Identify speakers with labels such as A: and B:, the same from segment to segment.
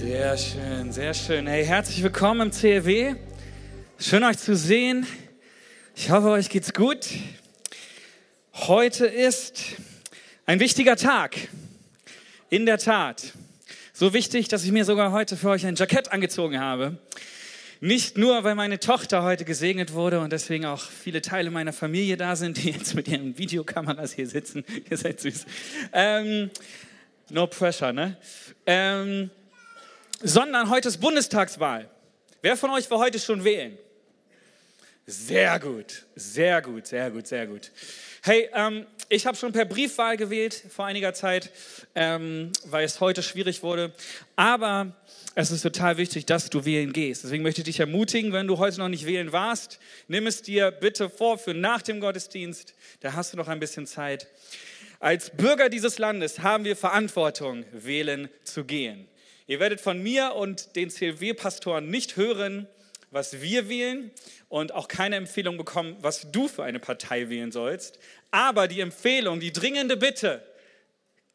A: Sehr schön, sehr schön. Hey, herzlich willkommen im CLW. Schön euch zu sehen. Ich hoffe, euch geht's gut. Heute ist ein wichtiger Tag. In der Tat. So wichtig, dass ich mir sogar heute für euch ein Jackett angezogen habe. Nicht nur, weil meine Tochter heute gesegnet wurde und deswegen auch viele Teile meiner Familie da sind, die jetzt mit ihren Videokameras hier sitzen. Ihr seid süß. Ähm, no pressure, ne? Ähm, sondern heute ist Bundestagswahl. Wer von euch war heute schon wählen? Sehr gut, sehr gut, sehr gut, sehr gut. Hey, ähm, ich habe schon per Briefwahl gewählt vor einiger Zeit, ähm, weil es heute schwierig wurde. Aber es ist total wichtig, dass du wählen gehst. Deswegen möchte ich dich ermutigen, wenn du heute noch nicht wählen warst, nimm es dir bitte vor für nach dem Gottesdienst. Da hast du noch ein bisschen Zeit. Als Bürger dieses Landes haben wir Verantwortung, wählen zu gehen. Ihr werdet von mir und den CLW-Pastoren nicht hören, was wir wählen und auch keine Empfehlung bekommen, was du für eine Partei wählen sollst. Aber die Empfehlung, die dringende Bitte,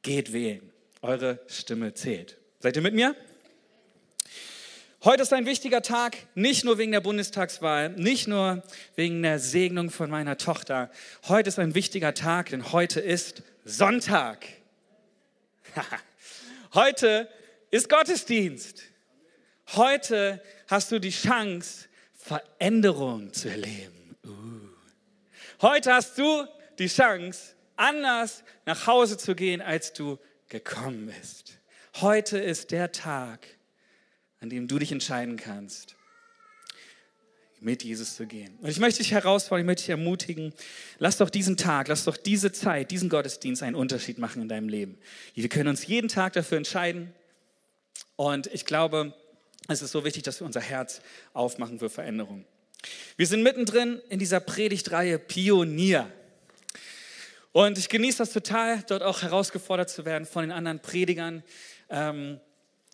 A: geht wählen. Eure Stimme zählt. Seid ihr mit mir? Heute ist ein wichtiger Tag, nicht nur wegen der Bundestagswahl, nicht nur wegen der Segnung von meiner Tochter. Heute ist ein wichtiger Tag, denn heute ist Sonntag. heute ist Gottesdienst. Heute hast du die Chance, Veränderung zu erleben. Uh. Heute hast du die Chance, anders nach Hause zu gehen, als du gekommen bist. Heute ist der Tag, an dem du dich entscheiden kannst, mit Jesus zu gehen. Und ich möchte dich herausfordern, ich möchte dich ermutigen, lass doch diesen Tag, lass doch diese Zeit, diesen Gottesdienst einen Unterschied machen in deinem Leben. Wir können uns jeden Tag dafür entscheiden. Und ich glaube, es ist so wichtig, dass wir unser Herz aufmachen für Veränderung. Wir sind mittendrin in dieser Predigtreihe Pionier. Und ich genieße das total, dort auch herausgefordert zu werden von den anderen Predigern. Ähm,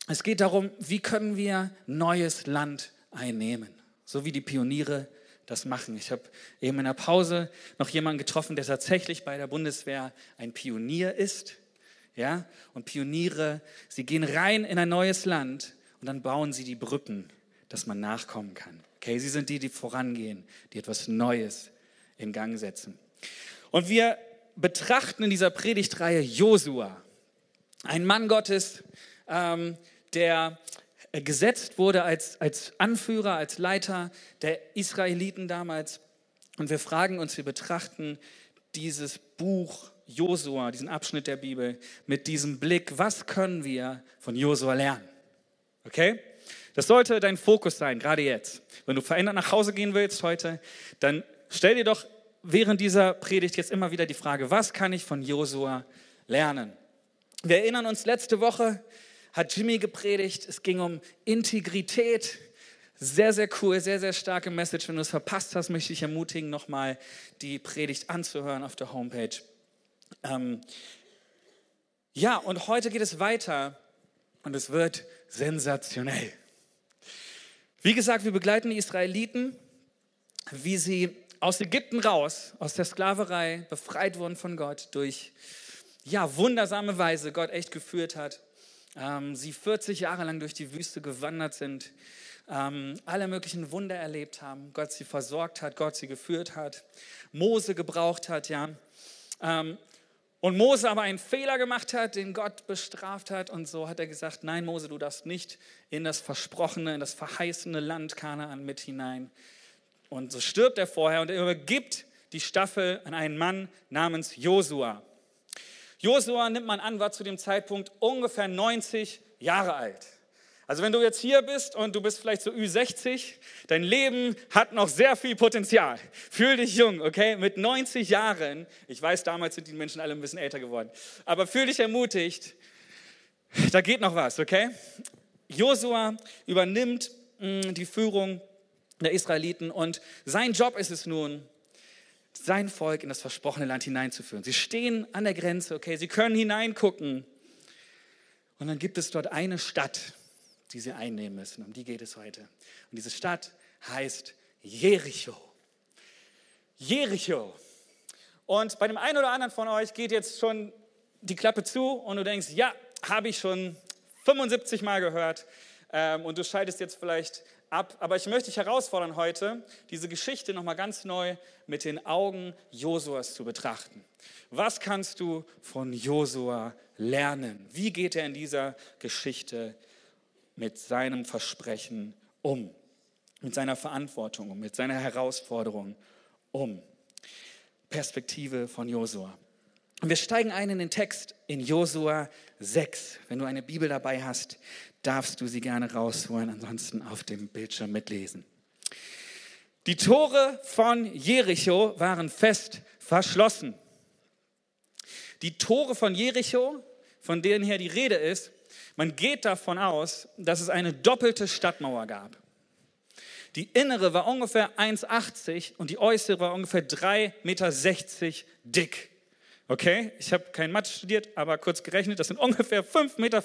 A: es geht darum, wie können wir neues Land einnehmen, so wie die Pioniere das machen. Ich habe eben in der Pause noch jemanden getroffen, der tatsächlich bei der Bundeswehr ein Pionier ist. Ja? Und Pioniere, sie gehen rein in ein neues Land und dann bauen sie die Brücken, dass man nachkommen kann. Okay, sie sind die, die vorangehen, die etwas Neues in Gang setzen. Und wir betrachten in dieser Predigtreihe Josua, ein Mann Gottes, ähm, der gesetzt wurde als, als Anführer, als Leiter der Israeliten damals. Und wir fragen uns, wir betrachten dieses Buch Josua, diesen Abschnitt der Bibel, mit diesem Blick, was können wir von Josua lernen? Okay? Das sollte dein Fokus sein, gerade jetzt. Wenn du verändert nach Hause gehen willst heute, dann stell dir doch während dieser Predigt jetzt immer wieder die Frage, was kann ich von Josua lernen? Wir erinnern uns letzte Woche, hat Jimmy gepredigt. Es ging um Integrität. Sehr, sehr cool, sehr, sehr starke Message. Wenn du es verpasst hast, möchte ich ermutigen, nochmal die Predigt anzuhören auf der Homepage. Ähm ja, und heute geht es weiter und es wird sensationell. Wie gesagt, wir begleiten die Israeliten, wie sie aus Ägypten raus, aus der Sklaverei befreit wurden von Gott durch ja, wundersame Weise Gott echt geführt hat ähm, sie 40 Jahre lang durch die Wüste gewandert sind, ähm, alle möglichen Wunder erlebt haben, Gott sie versorgt hat, Gott sie geführt hat, Mose gebraucht hat, ja. Ähm, und Mose aber einen Fehler gemacht hat, den Gott bestraft hat. Und so hat er gesagt, nein Mose, du darfst nicht in das versprochene, in das verheißene Land Kanaan mit hinein. Und so stirbt er vorher und er übergibt die Staffel an einen Mann namens Josua. Josua, nimmt man an, war zu dem Zeitpunkt ungefähr 90 Jahre alt. Also wenn du jetzt hier bist und du bist vielleicht so Ü60, dein Leben hat noch sehr viel Potenzial. Fühl dich jung, okay? Mit 90 Jahren, ich weiß, damals sind die Menschen alle ein bisschen älter geworden, aber fühl dich ermutigt, da geht noch was, okay? Josua übernimmt mh, mm, die Führung der Israeliten und sein Job ist es nun, sein Volk in das versprochene Land hineinzuführen. Sie stehen an der Grenze, okay, sie können hineingucken. Und dann gibt es dort eine Stadt, die sie einnehmen müssen. Um die geht es heute. Und diese Stadt heißt Jericho. Jericho. Und bei dem einen oder anderen von euch geht jetzt schon die Klappe zu und du denkst, ja, habe ich schon 75 Mal gehört ähm, und du schaltest jetzt vielleicht ab. Aber ich möchte dich herausfordern heute, diese Geschichte nochmal ganz neu mit den Augen Josuas zu betrachten. Was kannst du von Josua lernen? Wie geht er in dieser Geschichte mit seinem Versprechen um? Mit seiner Verantwortung um, mit seiner Herausforderung um? Perspektive von Josua. Und wir steigen ein in den Text in Josua 6. Wenn du eine Bibel dabei hast, darfst du sie gerne rausholen, ansonsten auf dem Bildschirm mitlesen. Die Tore von Jericho waren fest verschlossen. Die Tore von Jericho, von denen hier die Rede ist, man geht davon aus, dass es eine doppelte Stadtmauer gab. Die innere war ungefähr 1,80 und die äußere war ungefähr 3,60 Meter dick. Okay, ich habe kein Mathe studiert, aber kurz gerechnet, das sind ungefähr 5,40 Meter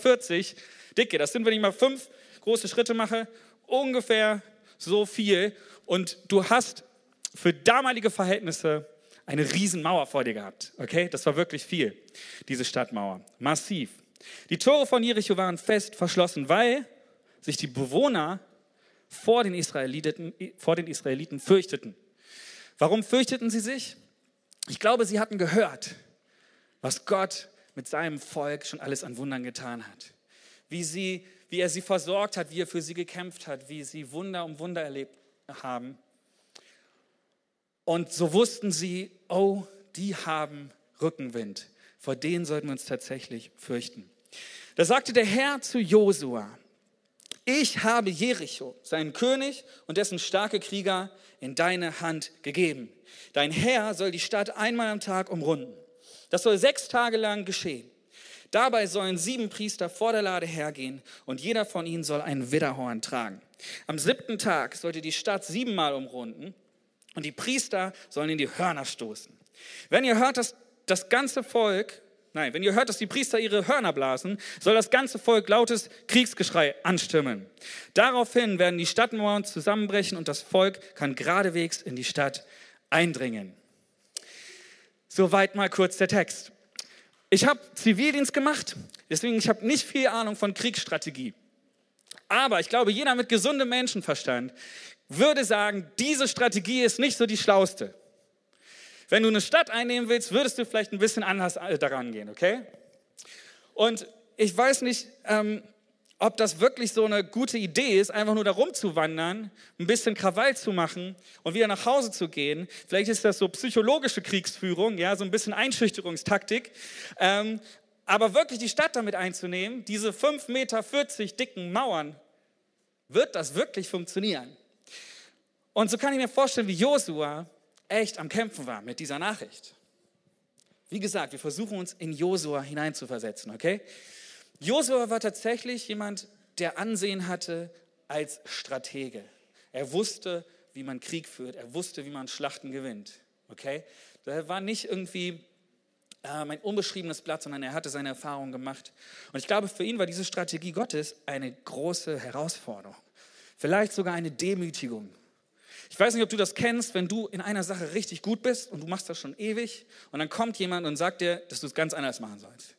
A: dicke. Das sind, wenn ich mal fünf große Schritte mache, ungefähr so viel. Und du hast für damalige Verhältnisse eine Riesenmauer vor dir gehabt. Okay, das war wirklich viel, diese Stadtmauer. Massiv. Die Tore von Jericho waren fest verschlossen, weil sich die Bewohner vor den Israeliten, vor den Israeliten fürchteten. Warum fürchteten sie sich? Ich glaube, sie hatten gehört, was Gott mit seinem Volk schon alles an Wundern getan hat. Wie, sie, wie er sie versorgt hat, wie er für sie gekämpft hat, wie sie Wunder um Wunder erlebt haben. Und so wussten sie, oh, die haben Rückenwind. Vor denen sollten wir uns tatsächlich fürchten. Da sagte der Herr zu Josua, ich habe Jericho, seinen König und dessen starke Krieger in deine Hand gegeben. Dein Herr soll die Stadt einmal am Tag umrunden. Das soll sechs Tage lang geschehen. Dabei sollen sieben Priester vor der Lade hergehen und jeder von ihnen soll ein Widderhorn tragen. Am siebten Tag sollte die Stadt siebenmal umrunden und die Priester sollen in die Hörner stoßen. Wenn ihr hört, dass das ganze Volk, nein, wenn ihr hört, dass die Priester ihre Hörner blasen, soll das ganze Volk lautes Kriegsgeschrei anstimmen. Daraufhin werden die Stadtmauern zusammenbrechen und das Volk kann geradewegs in die Stadt eindringen. Soweit mal kurz der Text. Ich habe Zivildienst gemacht, deswegen ich habe nicht viel Ahnung von Kriegsstrategie. Aber ich glaube, jeder mit gesundem Menschenverstand würde sagen, diese Strategie ist nicht so die schlauste. Wenn du eine Stadt einnehmen willst, würdest du vielleicht ein bisschen anders daran gehen, okay? Und ich weiß nicht, ähm, ob das wirklich so eine gute Idee ist, einfach nur da rumzuwandern, ein bisschen Krawall zu machen und wieder nach Hause zu gehen. Vielleicht ist das so psychologische Kriegsführung, ja, so ein bisschen Einschüchterungstaktik. Ähm, aber wirklich die Stadt damit einzunehmen, diese 5,40 Meter dicken Mauern, wird das wirklich funktionieren? Und so kann ich mir vorstellen, wie Josua echt am Kämpfen war mit dieser Nachricht. Wie gesagt, wir versuchen uns in Josua hineinzuversetzen, okay? Josua war tatsächlich jemand, der Ansehen hatte als Stratege. Er wusste, wie man Krieg führt. Er wusste, wie man Schlachten gewinnt. Okay? Er war nicht irgendwie ähm, ein unbeschriebenes Blatt, sondern er hatte seine Erfahrungen gemacht. Und ich glaube, für ihn war diese Strategie Gottes eine große Herausforderung. Vielleicht sogar eine Demütigung. Ich weiß nicht, ob du das kennst, wenn du in einer Sache richtig gut bist und du machst das schon ewig und dann kommt jemand und sagt dir, dass du es ganz anders machen sollst.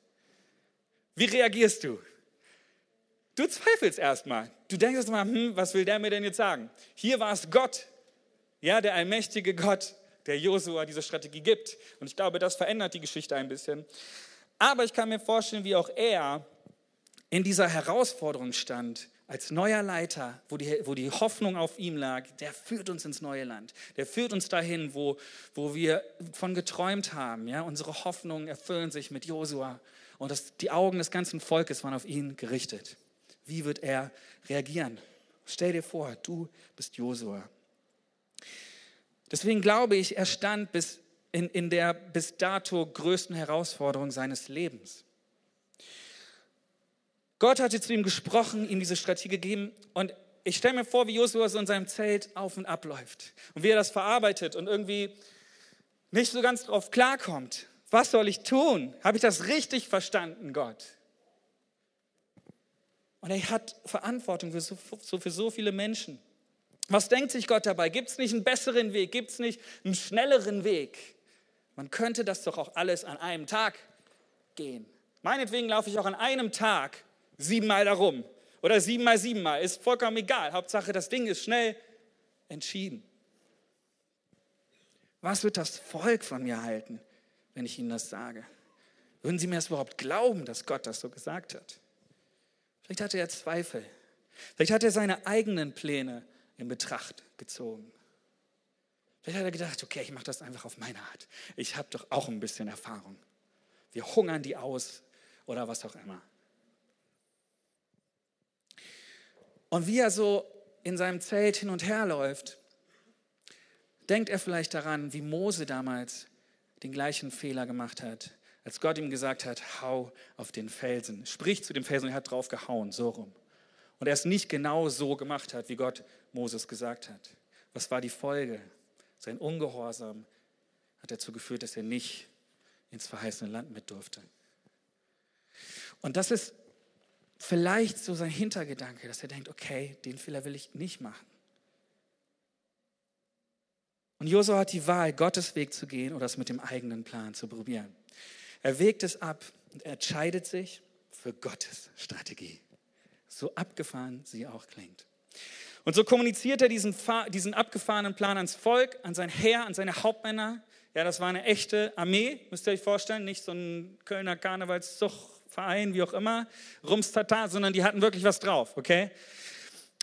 A: Wie reagierst du? Du zweifelst erstmal. Du denkst erstmal, hm, was will der mir denn jetzt sagen? Hier war es Gott, ja, der allmächtige Gott, der Josua diese Strategie gibt. Und ich glaube, das verändert die Geschichte ein bisschen. Aber ich kann mir vorstellen, wie auch er in dieser Herausforderung stand, als neuer Leiter, wo die, wo die Hoffnung auf ihm lag, der führt uns ins neue Land. Der führt uns dahin, wo, wo wir von geträumt haben. Ja? Unsere Hoffnungen erfüllen sich mit Josua und das, die Augen des ganzen Volkes waren auf ihn gerichtet. Wie wird er reagieren? Stell dir vor, du bist Josua. Deswegen glaube ich, er stand bis in, in der bis dato größten Herausforderung seines Lebens. Gott hatte zu ihm gesprochen, ihm diese Strategie gegeben und ich stelle mir vor, wie Josua so in seinem Zelt auf und ab läuft und wie er das verarbeitet und irgendwie nicht so ganz drauf klarkommt. Was soll ich tun? Habe ich das richtig verstanden, Gott? Und er hat Verantwortung für so, für so viele Menschen. Was denkt sich Gott dabei? Gibt es nicht einen besseren Weg? Gibt es nicht einen schnelleren Weg? Man könnte das doch auch alles an einem Tag gehen. Meinetwegen laufe ich auch an einem Tag siebenmal darum oder siebenmal siebenmal, ist vollkommen egal. Hauptsache, das Ding ist schnell entschieden. Was wird das Volk von mir halten, wenn ich ihnen das sage? Würden sie mir das überhaupt glauben, dass Gott das so gesagt hat? Vielleicht hatte er Zweifel. Vielleicht hat er seine eigenen Pläne in Betracht gezogen. Vielleicht hat er gedacht, okay, ich mache das einfach auf meine Art. Ich habe doch auch ein bisschen Erfahrung. Wir hungern die aus oder was auch immer. Und wie er so in seinem Zelt hin und her läuft, denkt er vielleicht daran, wie Mose damals den gleichen Fehler gemacht hat, als Gott ihm gesagt hat, hau auf den Felsen. Sprich zu dem Felsen er hat drauf gehauen, so rum. Und er es nicht genau so gemacht hat, wie Gott Moses gesagt hat. Was war die Folge? Sein Ungehorsam hat dazu geführt, dass er nicht ins verheißene Land mit durfte. Und das ist vielleicht so sein Hintergedanke, dass er denkt, okay, den Fehler will ich nicht machen. Und Josua hat die Wahl, Gottes Weg zu gehen oder es mit dem eigenen Plan zu probieren. Er wägt es ab und entscheidet sich für Gottes Strategie. So abgefahren sie auch klingt. Und so kommuniziert er diesen, diesen abgefahrenen Plan ans Volk, an sein Heer, an seine Hauptmänner. Ja, das war eine echte Armee, müsst ihr euch vorstellen, nicht so ein Kölner Karnevalszugverein, wie auch immer, Rumstata, sondern die hatten wirklich was drauf, okay?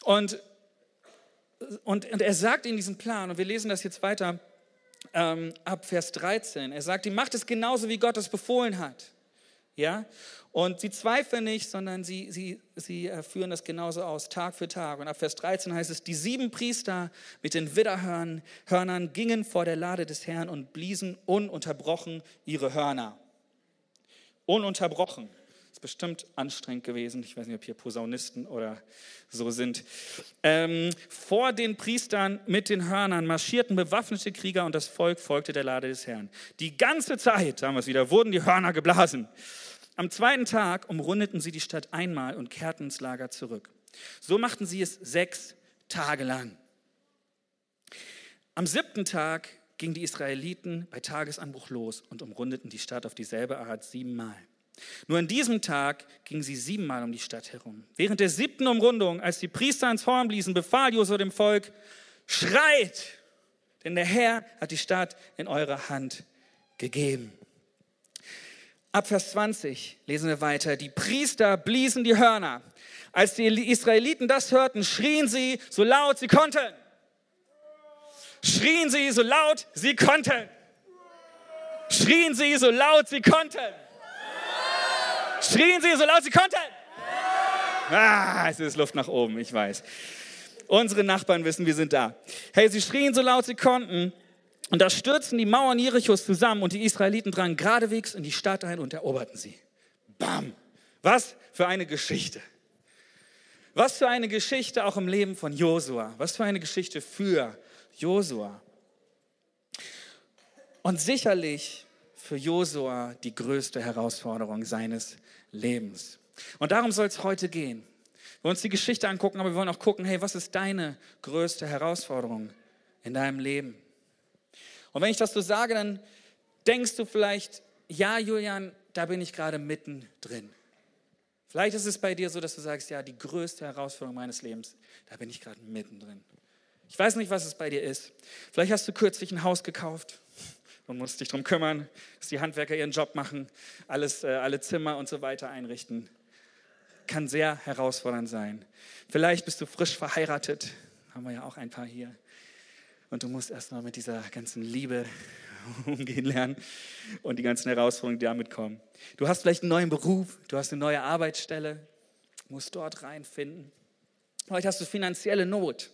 A: Und und, und er sagt in diesem Plan, und wir lesen das jetzt weiter ähm, ab Vers 13, er sagt, die macht es genauso, wie Gott es befohlen hat. Ja? Und sie zweifeln nicht, sondern sie, sie, sie äh, führen das genauso aus, Tag für Tag. Und ab Vers 13 heißt es, die sieben Priester mit den Widderhörnern gingen vor der Lade des Herrn und bliesen ununterbrochen ihre Hörner. Ununterbrochen bestimmt anstrengend gewesen. Ich weiß nicht, ob hier Posaunisten oder so sind. Ähm, vor den Priestern mit den Hörnern marschierten bewaffnete Krieger und das Volk folgte der Lade des Herrn. Die ganze Zeit, haben wir es wieder, wurden die Hörner geblasen. Am zweiten Tag umrundeten sie die Stadt einmal und kehrten ins Lager zurück. So machten sie es sechs Tage lang. Am siebten Tag gingen die Israeliten bei Tagesanbruch los und umrundeten die Stadt auf dieselbe Art siebenmal. Nur an diesem Tag gingen sie siebenmal um die Stadt herum. Während der siebten Umrundung, als die Priester ins Horn bliesen, befahl Josua dem Volk, schreit, denn der Herr hat die Stadt in eure Hand gegeben. Ab Vers 20 lesen wir weiter. Die Priester bliesen die Hörner. Als die Israeliten das hörten, schrien sie so laut sie konnten. Schrien sie so laut sie konnten. Schrien sie so laut sie konnten. Schrien sie so laut sie konnten. Ah, es ist Luft nach oben, ich weiß. Unsere Nachbarn wissen, wir sind da. Hey, sie schrien so laut sie konnten. Und da stürzten die Mauern Jerichos zusammen und die Israeliten drangen geradewegs in die Stadt ein und eroberten sie. Bam! Was für eine Geschichte. Was für eine Geschichte auch im Leben von Josua. Was für eine Geschichte für Josua. Und sicherlich für Josua die größte Herausforderung seines Lebens. Und darum soll es heute gehen. Wir wollen uns die Geschichte angucken, aber wir wollen auch gucken, hey, was ist deine größte Herausforderung in deinem Leben? Und wenn ich das so sage, dann denkst du vielleicht, ja, Julian, da bin ich gerade mittendrin. Vielleicht ist es bei dir so, dass du sagst, ja, die größte Herausforderung meines Lebens, da bin ich gerade mittendrin. Ich weiß nicht, was es bei dir ist. Vielleicht hast du kürzlich ein Haus gekauft und musst dich darum kümmern, dass die Handwerker ihren Job machen, alles, äh, alle Zimmer und so weiter einrichten. Kann sehr herausfordernd sein. Vielleicht bist du frisch verheiratet, haben wir ja auch ein paar hier. Und du musst erstmal mit dieser ganzen Liebe umgehen lernen und die ganzen Herausforderungen, die damit kommen. Du hast vielleicht einen neuen Beruf, du hast eine neue Arbeitsstelle, musst dort reinfinden. Vielleicht hast du finanzielle Not.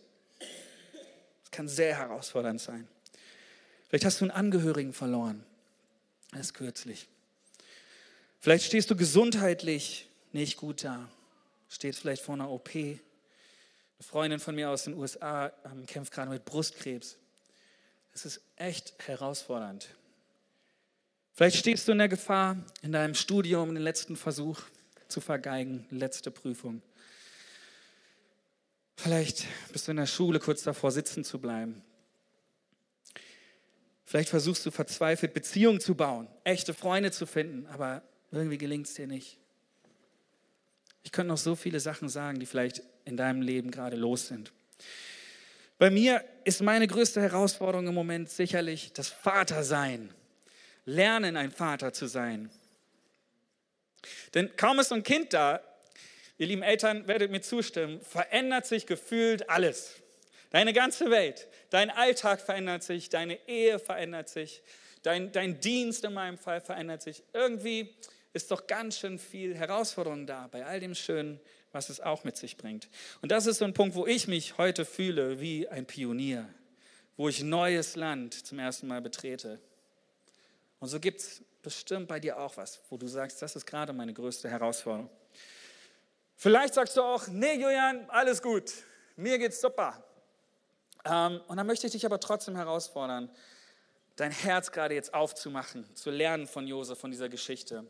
A: Das kann sehr herausfordernd sein. Vielleicht hast du einen Angehörigen verloren, erst kürzlich. Vielleicht stehst du gesundheitlich nicht gut da, stehst vielleicht vor einer OP. Eine Freundin von mir aus den USA ähm, kämpft gerade mit Brustkrebs. Es ist echt herausfordernd. Vielleicht stehst du in der Gefahr, in deinem Studium den letzten Versuch zu vergeigen, letzte Prüfung. Vielleicht bist du in der Schule kurz davor, sitzen zu bleiben. Vielleicht versuchst du verzweifelt Beziehungen zu bauen, echte Freunde zu finden, aber irgendwie gelingt es dir nicht. Ich könnte noch so viele Sachen sagen, die vielleicht in deinem Leben gerade los sind. Bei mir ist meine größte Herausforderung im Moment sicherlich das Vatersein. Lernen, ein Vater zu sein. Denn kaum ist ein Kind da, ihr lieben Eltern werdet mir zustimmen, verändert sich gefühlt alles. Deine ganze Welt, dein Alltag verändert sich, deine Ehe verändert sich, dein, dein Dienst in meinem Fall verändert sich. Irgendwie ist doch ganz schön viel Herausforderung da bei all dem Schönen, was es auch mit sich bringt. Und das ist so ein Punkt, wo ich mich heute fühle wie ein Pionier, wo ich neues Land zum ersten Mal betrete. Und so gibt es bestimmt bei dir auch was, wo du sagst, das ist gerade meine größte Herausforderung. Vielleicht sagst du auch, nee, Julian, alles gut, mir geht's super. Ähm, und dann möchte ich dich aber trotzdem herausfordern, dein Herz gerade jetzt aufzumachen, zu lernen von Josef, von dieser Geschichte.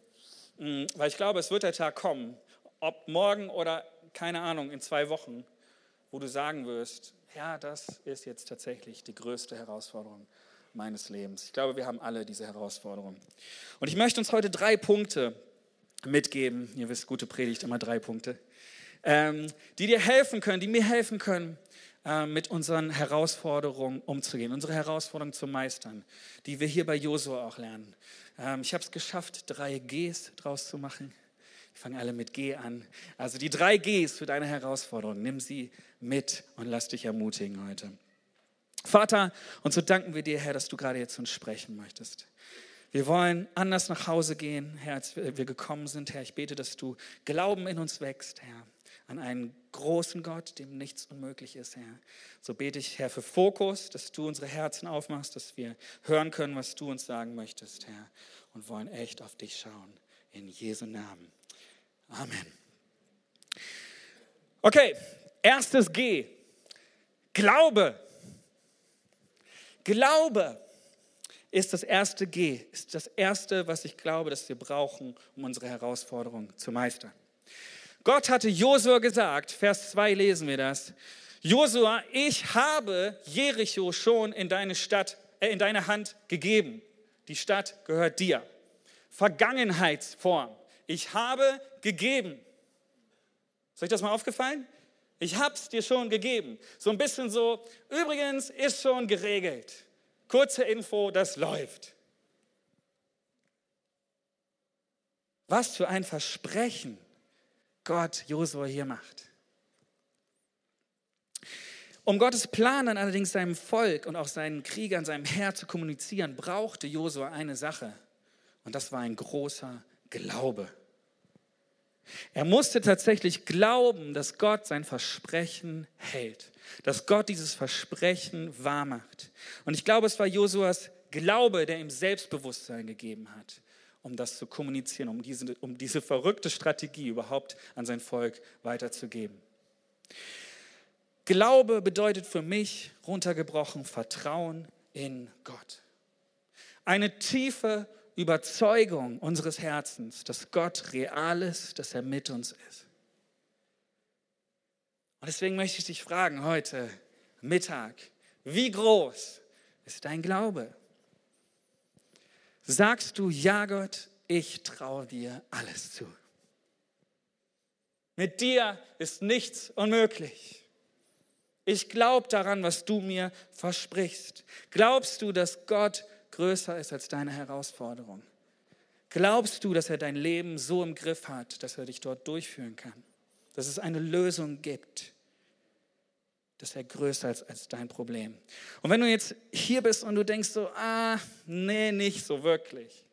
A: Mm, weil ich glaube, es wird der Tag kommen, ob morgen oder keine Ahnung, in zwei Wochen, wo du sagen wirst, ja, das ist jetzt tatsächlich die größte Herausforderung meines Lebens. Ich glaube, wir haben alle diese Herausforderung. Und ich möchte uns heute drei Punkte mitgeben. Ihr wisst, gute Predigt, immer drei Punkte. Ähm, die dir helfen können, die mir helfen können, äh, mit unseren Herausforderungen umzugehen, unsere Herausforderungen zu meistern, die wir hier bei Josua auch lernen. Ähm, ich habe es geschafft, drei Gs draus zu machen. Ich fange alle mit G an. Also die drei Gs für deine Herausforderungen, nimm sie mit und lass dich ermutigen heute. Vater, und so danken wir dir, Herr, dass du gerade jetzt uns sprechen möchtest. Wir wollen anders nach Hause gehen, Herr, als wir gekommen sind. Herr, ich bete, dass du Glauben in uns wächst, Herr, an einen großen Gott, dem nichts unmöglich ist, Herr. So bete ich, Herr, für Fokus, dass du unsere Herzen aufmachst, dass wir hören können, was du uns sagen möchtest, Herr, und wollen echt auf dich schauen. In Jesu Namen. Amen. Okay, erstes G. Glaube. Glaube ist das erste G, ist das erste, was ich glaube, dass wir brauchen, um unsere Herausforderung zu meistern. Gott hatte Josua gesagt, Vers 2 lesen wir das. Josua, ich habe Jericho schon in deine Stadt, äh, in deine Hand gegeben. Die Stadt gehört dir. Vergangenheitsform. Ich habe gegeben. Ist euch das mal aufgefallen? Ich habe es dir schon gegeben. So ein bisschen so, übrigens ist schon geregelt. Kurze Info, das läuft. Was für ein Versprechen Gott Josua hier macht. Um Gottes Plan dann allerdings seinem Volk und auch seinen Kriegern, seinem Herr zu kommunizieren, brauchte Josua eine Sache. Und das war ein großer Glaube. Er musste tatsächlich glauben, dass Gott sein Versprechen hält, dass Gott dieses Versprechen wahrmacht. Und ich glaube, es war Josuas Glaube, der ihm Selbstbewusstsein gegeben hat, um das zu kommunizieren, um diese, um diese verrückte Strategie überhaupt an sein Volk weiterzugeben. Glaube bedeutet für mich runtergebrochen Vertrauen in Gott. Eine tiefe Überzeugung unseres Herzens, dass Gott real ist, dass er mit uns ist. Und deswegen möchte ich dich fragen heute Mittag, wie groß ist dein Glaube? Sagst du, ja Gott, ich traue dir alles zu. Mit dir ist nichts unmöglich. Ich glaube daran, was du mir versprichst. Glaubst du, dass Gott größer ist als deine Herausforderung? Glaubst du, dass er dein Leben so im Griff hat, dass er dich dort durchführen kann? Dass es eine Lösung gibt? Dass er größer ist als dein Problem? Und wenn du jetzt hier bist und du denkst so, ah, nee, nicht so wirklich.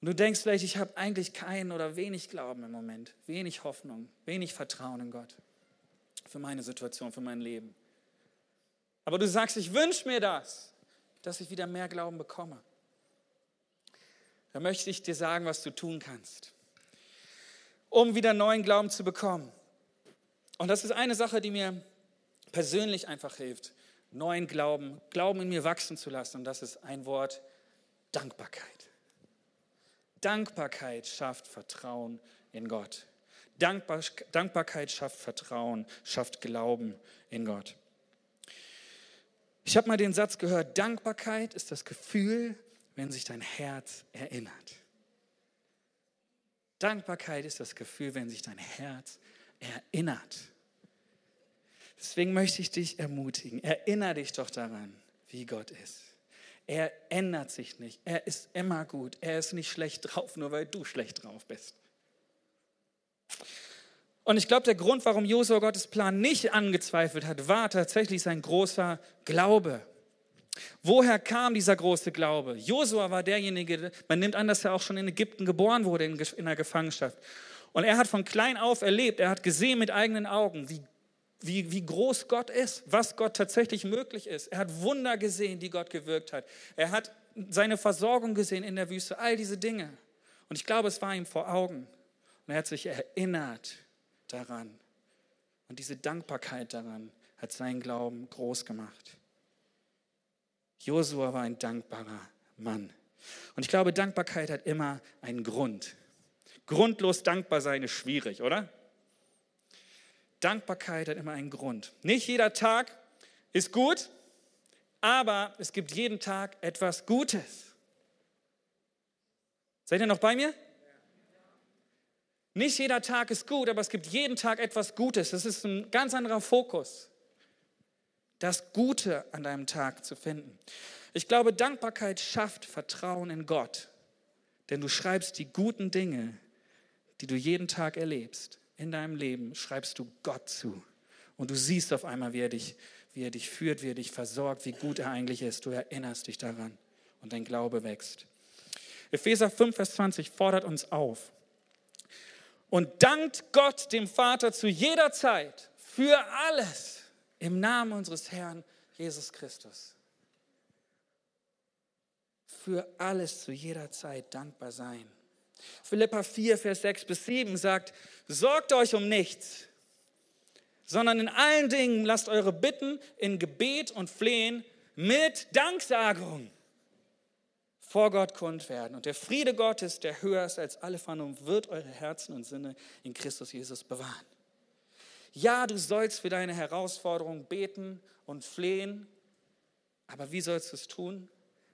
A: Und du denkst vielleicht, ich habe eigentlich keinen oder wenig Glauben im Moment, wenig Hoffnung, wenig Vertrauen in Gott für meine Situation, für mein Leben. Aber du sagst, ich wünsche mir das dass ich wieder mehr Glauben bekomme. Da möchte ich dir sagen, was du tun kannst, um wieder neuen Glauben zu bekommen. Und das ist eine Sache, die mir persönlich einfach hilft, neuen Glauben, Glauben in mir wachsen zu lassen. Und das ist ein Wort, Dankbarkeit. Dankbarkeit schafft Vertrauen in Gott. Dankbar, Dankbarkeit schafft Vertrauen, schafft Glauben in Gott. Ich habe mal den Satz gehört, Dankbarkeit ist das Gefühl, wenn sich dein Herz erinnert. Dankbarkeit ist das Gefühl, wenn sich dein Herz erinnert. Deswegen möchte ich dich ermutigen. Erinnere dich doch daran, wie Gott ist. Er ändert sich nicht. Er ist immer gut. Er ist nicht schlecht drauf, nur weil du schlecht drauf bist. Und ich glaube, der Grund, warum Josua Gottes Plan nicht angezweifelt hat, war tatsächlich sein großer Glaube. Woher kam dieser große Glaube? Josua war derjenige, man nimmt an, dass er auch schon in Ägypten geboren wurde, in, der Gefangenschaft. Und er hat von klein auf erlebt, er hat gesehen mit eigenen Augen, wie, wie, wie groß Gott ist, was Gott tatsächlich möglich ist. Er hat Wunder gesehen, die Gott gewirkt hat. Er hat seine Versorgung gesehen in der Wüste, all diese Dinge. Und ich glaube, es war ihm vor Augen. Und er hat sich erinnert daran. Und diese Dankbarkeit daran hat seinen Glauben groß gemacht. Josua war ein dankbarer Mann. Und ich glaube, Dankbarkeit hat immer einen Grund. Grundlos dankbar sein ist schwierig, oder? Dankbarkeit hat immer einen Grund. Nicht jeder Tag ist gut, aber es gibt jeden Tag etwas Gutes. Seid ihr noch bei mir? Nicht jeder Tag ist gut, aber es gibt jeden Tag etwas Gutes. Das ist ein ganz anderer Fokus das Gute an deinem Tag zu finden. Ich glaube, Dankbarkeit schafft Vertrauen in Gott, denn du schreibst die guten Dinge, die du jeden Tag erlebst, in deinem Leben, schreibst du Gott zu. Und du siehst auf einmal, wie er dich, wie er dich führt, wie er dich versorgt, wie gut er eigentlich ist. Du erinnerst dich daran und dein Glaube wächst. Epheser 5, Vers 20 fordert uns auf. Und dankt Gott, dem Vater, zu jeder Zeit für alles im Namen unseres Herrn Jesus Christus. Für alles zu jeder Zeit dankbar sein. Philippa 4, Vers 6 bis 7 sagt, sorgt euch um nichts, sondern in allen Dingen lasst eure Bitten in Gebet und Flehen mit Danksagung vor Gott kund werden. Und der Friede Gottes, der höher ist als alle Vernunft, wird eure Herzen und Sinne in Christus Jesus bewahren. Ja, du sollst für deine Herausforderung beten und flehen, aber wie sollst du es tun?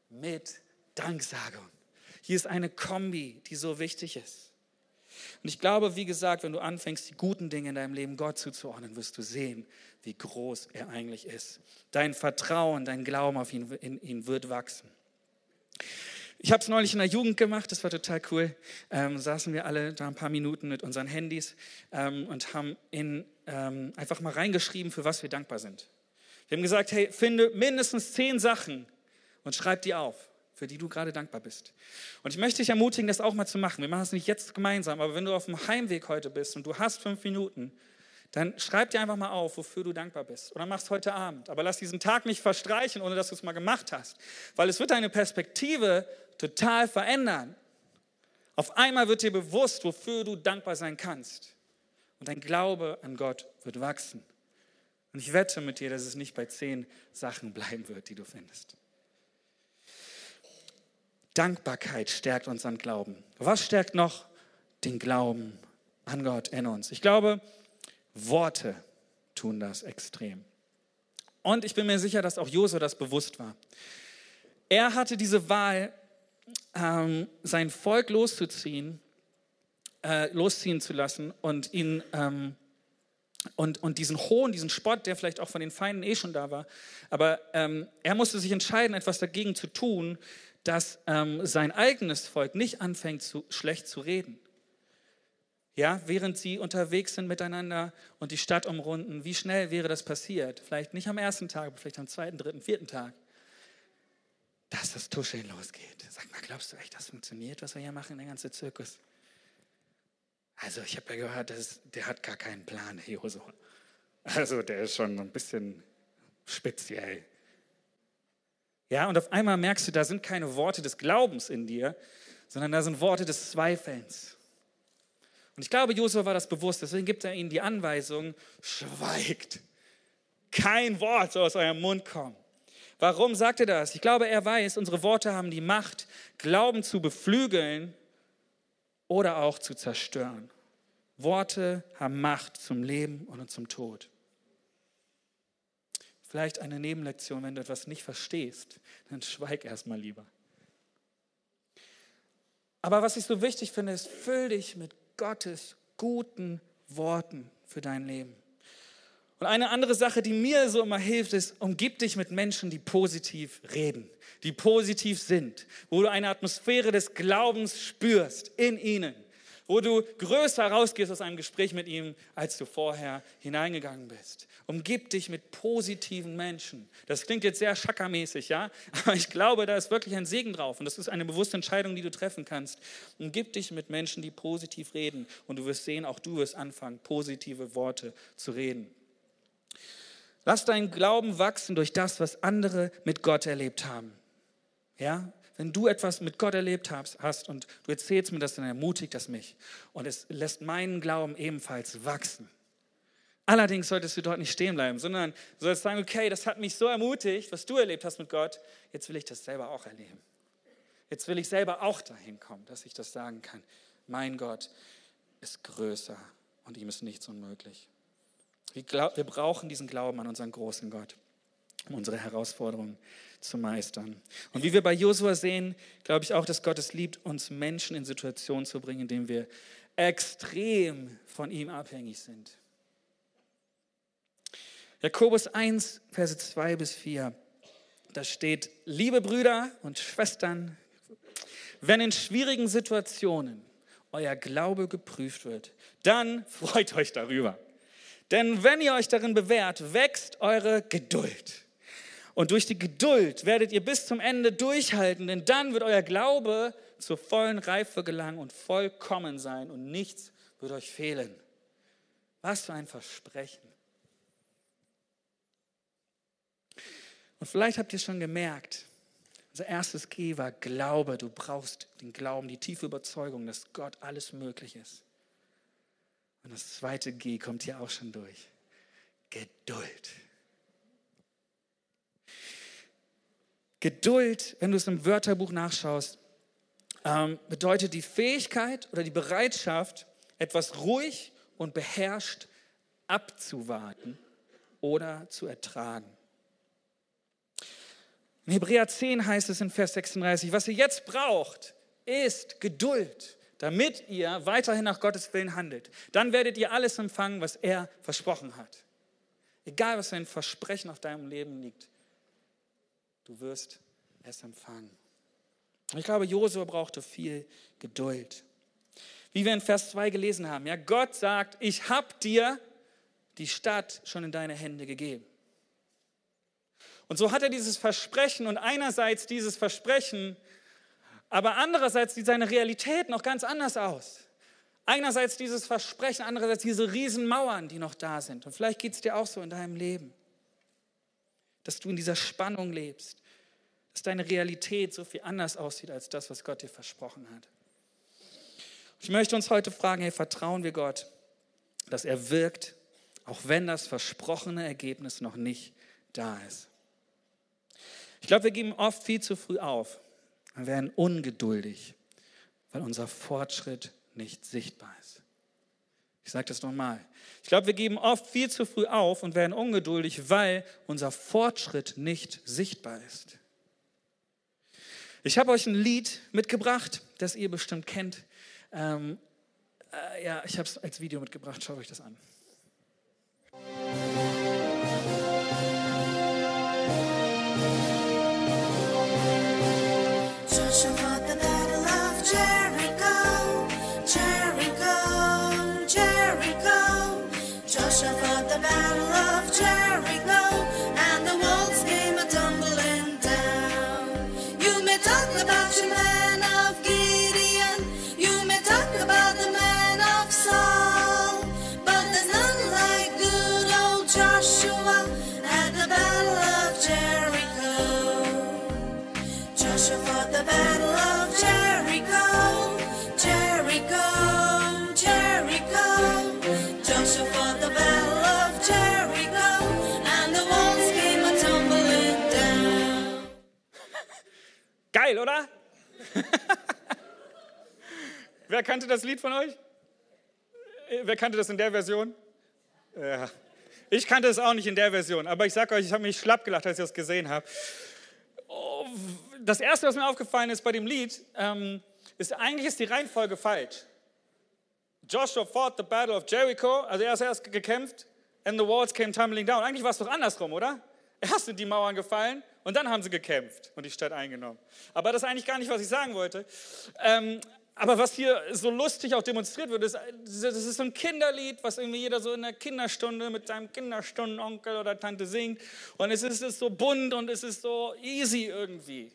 A: Mit Danksagung. Hier ist eine Kombi, die so wichtig ist. Und ich glaube, wie gesagt, wenn du anfängst, die guten Dinge in deinem Leben Gott zuzuordnen, wirst du sehen, wie groß er eigentlich ist. Dein Vertrauen, dein Glauben auf ihn, in ihn wird wachsen. Ich habe es neulich in der Jugend gemacht, das war total cool. Ähm, saßen wir alle da ein paar Minuten mit unseren Handys ähm, und haben in, ähm, einfach mal reingeschrieben, für was wir dankbar sind. Wir haben gesagt, hey, finde mindestens zehn Sachen und schreib die auf, für die du gerade dankbar bist. Und ich möchte dich ermutigen, das auch mal zu machen. Wir machen es nicht jetzt gemeinsam, aber wenn du auf dem Heimweg heute bist und du hast fünf Minuten, dann schreib dir einfach mal auf, wofür du dankbar bist. Oder mach es heute Abend. Aber lass diesen Tag nicht verstreichen, ohne dass du es mal gemacht hast. Weil es wird deine Perspektive total verändern. Auf einmal wird dir bewusst, wofür du dankbar sein kannst. Und dein Glaube an Gott wird wachsen. Und ich wette mit dir, dass es nicht bei zehn Sachen bleiben wird, die du findest. Dankbarkeit stärkt unseren Glauben. Was stärkt noch den Glauben an Gott in uns? Ich glaube, Worte tun das extrem. Und ich bin mir sicher, dass auch Josua das bewusst war. Er hatte diese Wahl, ähm, sein Volk loszuziehen, äh, losziehen zu lassen und ihn ähm, und, und diesen Hohn, diesen Spott, der vielleicht auch von den Feinden eh schon da war. Aber ähm, er musste sich entscheiden, etwas dagegen zu tun, dass ähm, sein eigenes Volk nicht anfängt, zu, schlecht zu reden. Ja, während sie unterwegs sind miteinander und die Stadt umrunden, wie schnell wäre das passiert? Vielleicht nicht am ersten Tag, aber vielleicht am zweiten, dritten, vierten Tag. Dass das Tuscheln losgeht. Sag mal, glaubst du echt, das funktioniert, was wir hier machen, der ganze Zirkus? Also, ich habe ja gehört, das, der hat gar keinen Plan, Josua. Also, der ist schon ein bisschen speziell. Ja, und auf einmal merkst du, da sind keine Worte des Glaubens in dir, sondern da sind Worte des Zweifelns. Und ich glaube, Josua war das bewusst, deswegen gibt er ihnen die Anweisung, schweigt. Kein Wort soll aus eurem Mund kommen. Warum sagt er das? Ich glaube, er weiß, unsere Worte haben die Macht, Glauben zu beflügeln oder auch zu zerstören. Worte haben Macht zum Leben und zum Tod. Vielleicht eine Nebenlektion, wenn du etwas nicht verstehst, dann schweig erstmal lieber. Aber was ich so wichtig finde, ist, füll dich mit Gottes guten Worten für dein Leben. Und eine andere Sache, die mir so immer hilft, ist, umgib dich mit Menschen, die positiv reden, die positiv sind, wo du eine Atmosphäre des Glaubens spürst in ihnen, wo du größer rausgehst aus einem Gespräch mit ihm, als du vorher hineingegangen bist. Umgib dich mit positiven Menschen. Das klingt jetzt sehr schackermäßig, ja? Aber ich glaube, da ist wirklich ein Segen drauf. Und das ist eine bewusste Entscheidung, die du treffen kannst. Umgib dich mit Menschen, die positiv reden. Und du wirst sehen, auch du wirst anfangen, positive Worte zu reden. Lass deinen Glauben wachsen durch das, was andere mit Gott erlebt haben. Ja? Wenn du etwas mit Gott erlebt hast und du erzählst mir das, dann ermutigt das mich. Und es lässt meinen Glauben ebenfalls wachsen. Allerdings solltest du dort nicht stehen bleiben, sondern sollst sagen, okay, das hat mich so ermutigt, was du erlebt hast mit Gott. Jetzt will ich das selber auch erleben. Jetzt will ich selber auch dahin kommen, dass ich das sagen kann. Mein Gott ist größer und ihm ist nichts unmöglich. Wir, brauchen diesen Glauben an unseren großen Gott, um unsere Herausforderungen zu meistern. Und wie wir bei Josua sehen, glaube ich auch, dass Gott es liebt, uns Menschen in Situationen zu bringen, in denen wir extrem von ihm abhängig sind. Jakobus 1, Verse 2 bis 4. Da steht, liebe Brüder und Schwestern, wenn in schwierigen Situationen euer Glaube geprüft wird, dann freut euch darüber. Denn wenn ihr euch darin bewährt, wächst eure Geduld. Und durch die Geduld werdet ihr bis zum Ende durchhalten, denn dann wird euer Glaube zur vollen Reife gelangen und vollkommen sein und nichts wird euch fehlen. Was für ein Versprechen. Und vielleicht habt ihr schon gemerkt, unser erstes G war Glaube. Du brauchst den Glauben, die tiefe Überzeugung, dass Gott alles möglich ist. Und das zweite G kommt hier auch schon durch. Geduld. Geduld, wenn du es im Wörterbuch nachschaust, ähm, bedeutet die Fähigkeit oder die Bereitschaft, etwas ruhig und beherrscht abzuwarten oder zu ertragen. In Hebräer 10 heißt es in Vers 36, was ihr jetzt braucht, ist Geduld damit ihr weiterhin nach Gottes Willen handelt. Dann werdet ihr alles empfangen, was er versprochen hat. Egal, was für ein Versprechen auf deinem Leben liegt, du wirst es empfangen. Ich glaube, Josua brauchte viel Geduld. Wie wir in Vers 2 gelesen haben, ja, Gott sagt, ich habe dir die Stadt schon in deine Hände gegeben. Und so hat er dieses Versprechen und einerseits dieses Versprechen aber andererseits sieht seine Realität noch ganz anders aus. Einerseits dieses Versprechen, andererseits diese Riesenmauern, die noch da sind. Und vielleicht geht es dir auch so in deinem Leben, dass du in dieser Spannung lebst, dass deine Realität so viel anders aussieht als das, was Gott dir versprochen hat. Ich möchte uns heute fragen, hey, vertrauen wir Gott, dass er wirkt, auch wenn das versprochene Ergebnis noch nicht da ist. Ich glaube, wir geben oft viel zu früh auf wir werden ungeduldig, weil unser Fortschritt nicht sichtbar ist. Ich sage das nochmal. Ich glaube, wir geben oft viel zu früh auf und werden ungeduldig, weil unser Fortschritt nicht sichtbar ist. Ich habe euch ein Lied mitgebracht, das ihr bestimmt kennt. Ähm, äh, ja, ich habe es als Video mitgebracht. Schaut euch das an. Geil, oder? Wer kannte das Lied von euch? Wer kannte das in der Version? Ja. Ich kannte es auch nicht in der Version, aber ich sage euch, ich habe mich schlapp gelacht, als ich das gesehen habe. Oh, das Erste, was mir aufgefallen ist bei dem Lied, ähm, ist eigentlich ist die Reihenfolge falsch. Joshua fought the battle of Jericho, also er ist erst gekämpft, and the walls came tumbling down. Eigentlich war es doch andersrum, oder? Erst sind die Mauern gefallen und dann haben sie gekämpft und die Stadt eingenommen. Aber das ist eigentlich gar nicht, was ich sagen wollte. Ähm, aber was hier so lustig auch demonstriert wird, ist, das ist so ein Kinderlied, was irgendwie jeder so in der Kinderstunde mit seinem Kinderstundenonkel oder Tante singt. Und es ist, es ist so bunt und es ist so easy irgendwie.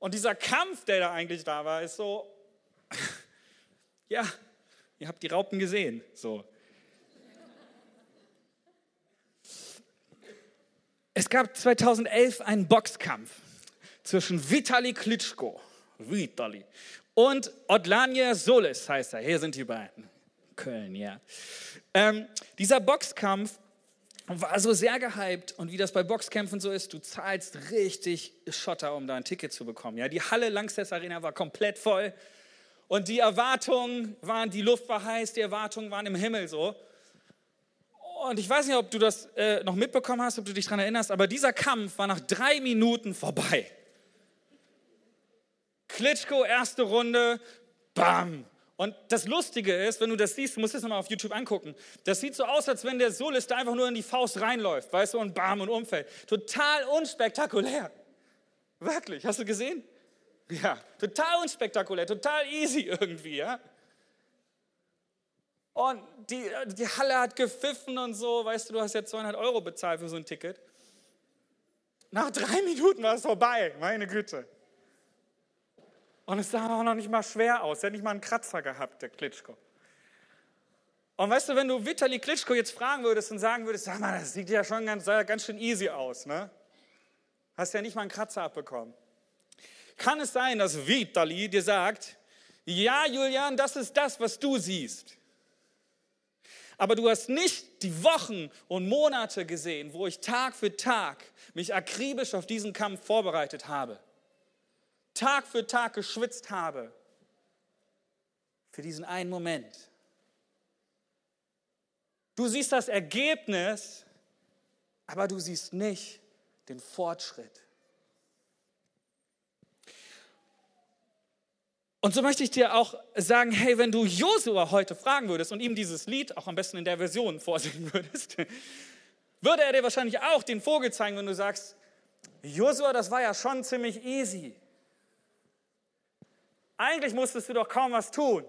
A: Und dieser Kampf, der da eigentlich da war, ist so, ja, ihr habt die Raupen gesehen, so. Gab 2011 einen Boxkampf zwischen Vitali Klitschko, Vitali, und Odlanje Solis heißt er. Hier sind die beiden. Köln, ja. Ähm, dieser Boxkampf war so sehr gehypt und wie das bei Boxkämpfen so ist, du zahlst richtig Schotter, um da ein Ticket zu bekommen. Ja, die Halle Langsess Arena war komplett voll und die Erwartungen waren, die Luft war heiß, die Erwartungen waren im Himmel so. Und ich weiß nicht, ob du das äh, noch mitbekommen hast, ob du dich daran erinnerst, aber dieser Kampf war nach drei Minuten vorbei. Klitschko, erste Runde, bam, und das Lustige ist, wenn du das siehst, du musst das nochmal auf YouTube angucken, das sieht so aus, als wenn der Solist einfach nur in die Faust reinläuft, weißt du, und bam und umfällt. Total unspektakulär. Wirklich, hast du gesehen? Ja, total unspektakulär, total easy irgendwie, ja. Und die, die Halle hat gepfiffen und so, weißt du, du hast ja 200 Euro bezahlt für so ein Ticket. Nach drei Minuten war es vorbei, meine Güte. Und es sah auch noch nicht mal schwer aus. Er hat nicht mal einen Kratzer gehabt, der Klitschko. Und weißt du, wenn du Vitali Klitschko jetzt fragen würdest und sagen würdest, sag mal, das sieht ja schon ganz, ganz schön easy aus, ne? Hast ja nicht mal einen Kratzer abbekommen. Kann es sein, dass Vitali dir sagt, ja, Julian, das ist das, was du siehst. Aber du hast nicht die Wochen und Monate gesehen, wo ich Tag für Tag mich akribisch auf diesen Kampf vorbereitet habe. Tag für Tag geschwitzt habe für diesen einen Moment. Du siehst das Ergebnis, aber du siehst nicht den Fortschritt. Und so möchte ich dir auch sagen, hey, wenn du Josua heute fragen würdest und ihm dieses Lied auch am besten in der Version vorsingen würdest, würde er dir wahrscheinlich auch den Vogel zeigen, wenn du sagst, Josua, das war ja schon ziemlich easy. Eigentlich musstest du doch kaum was tun.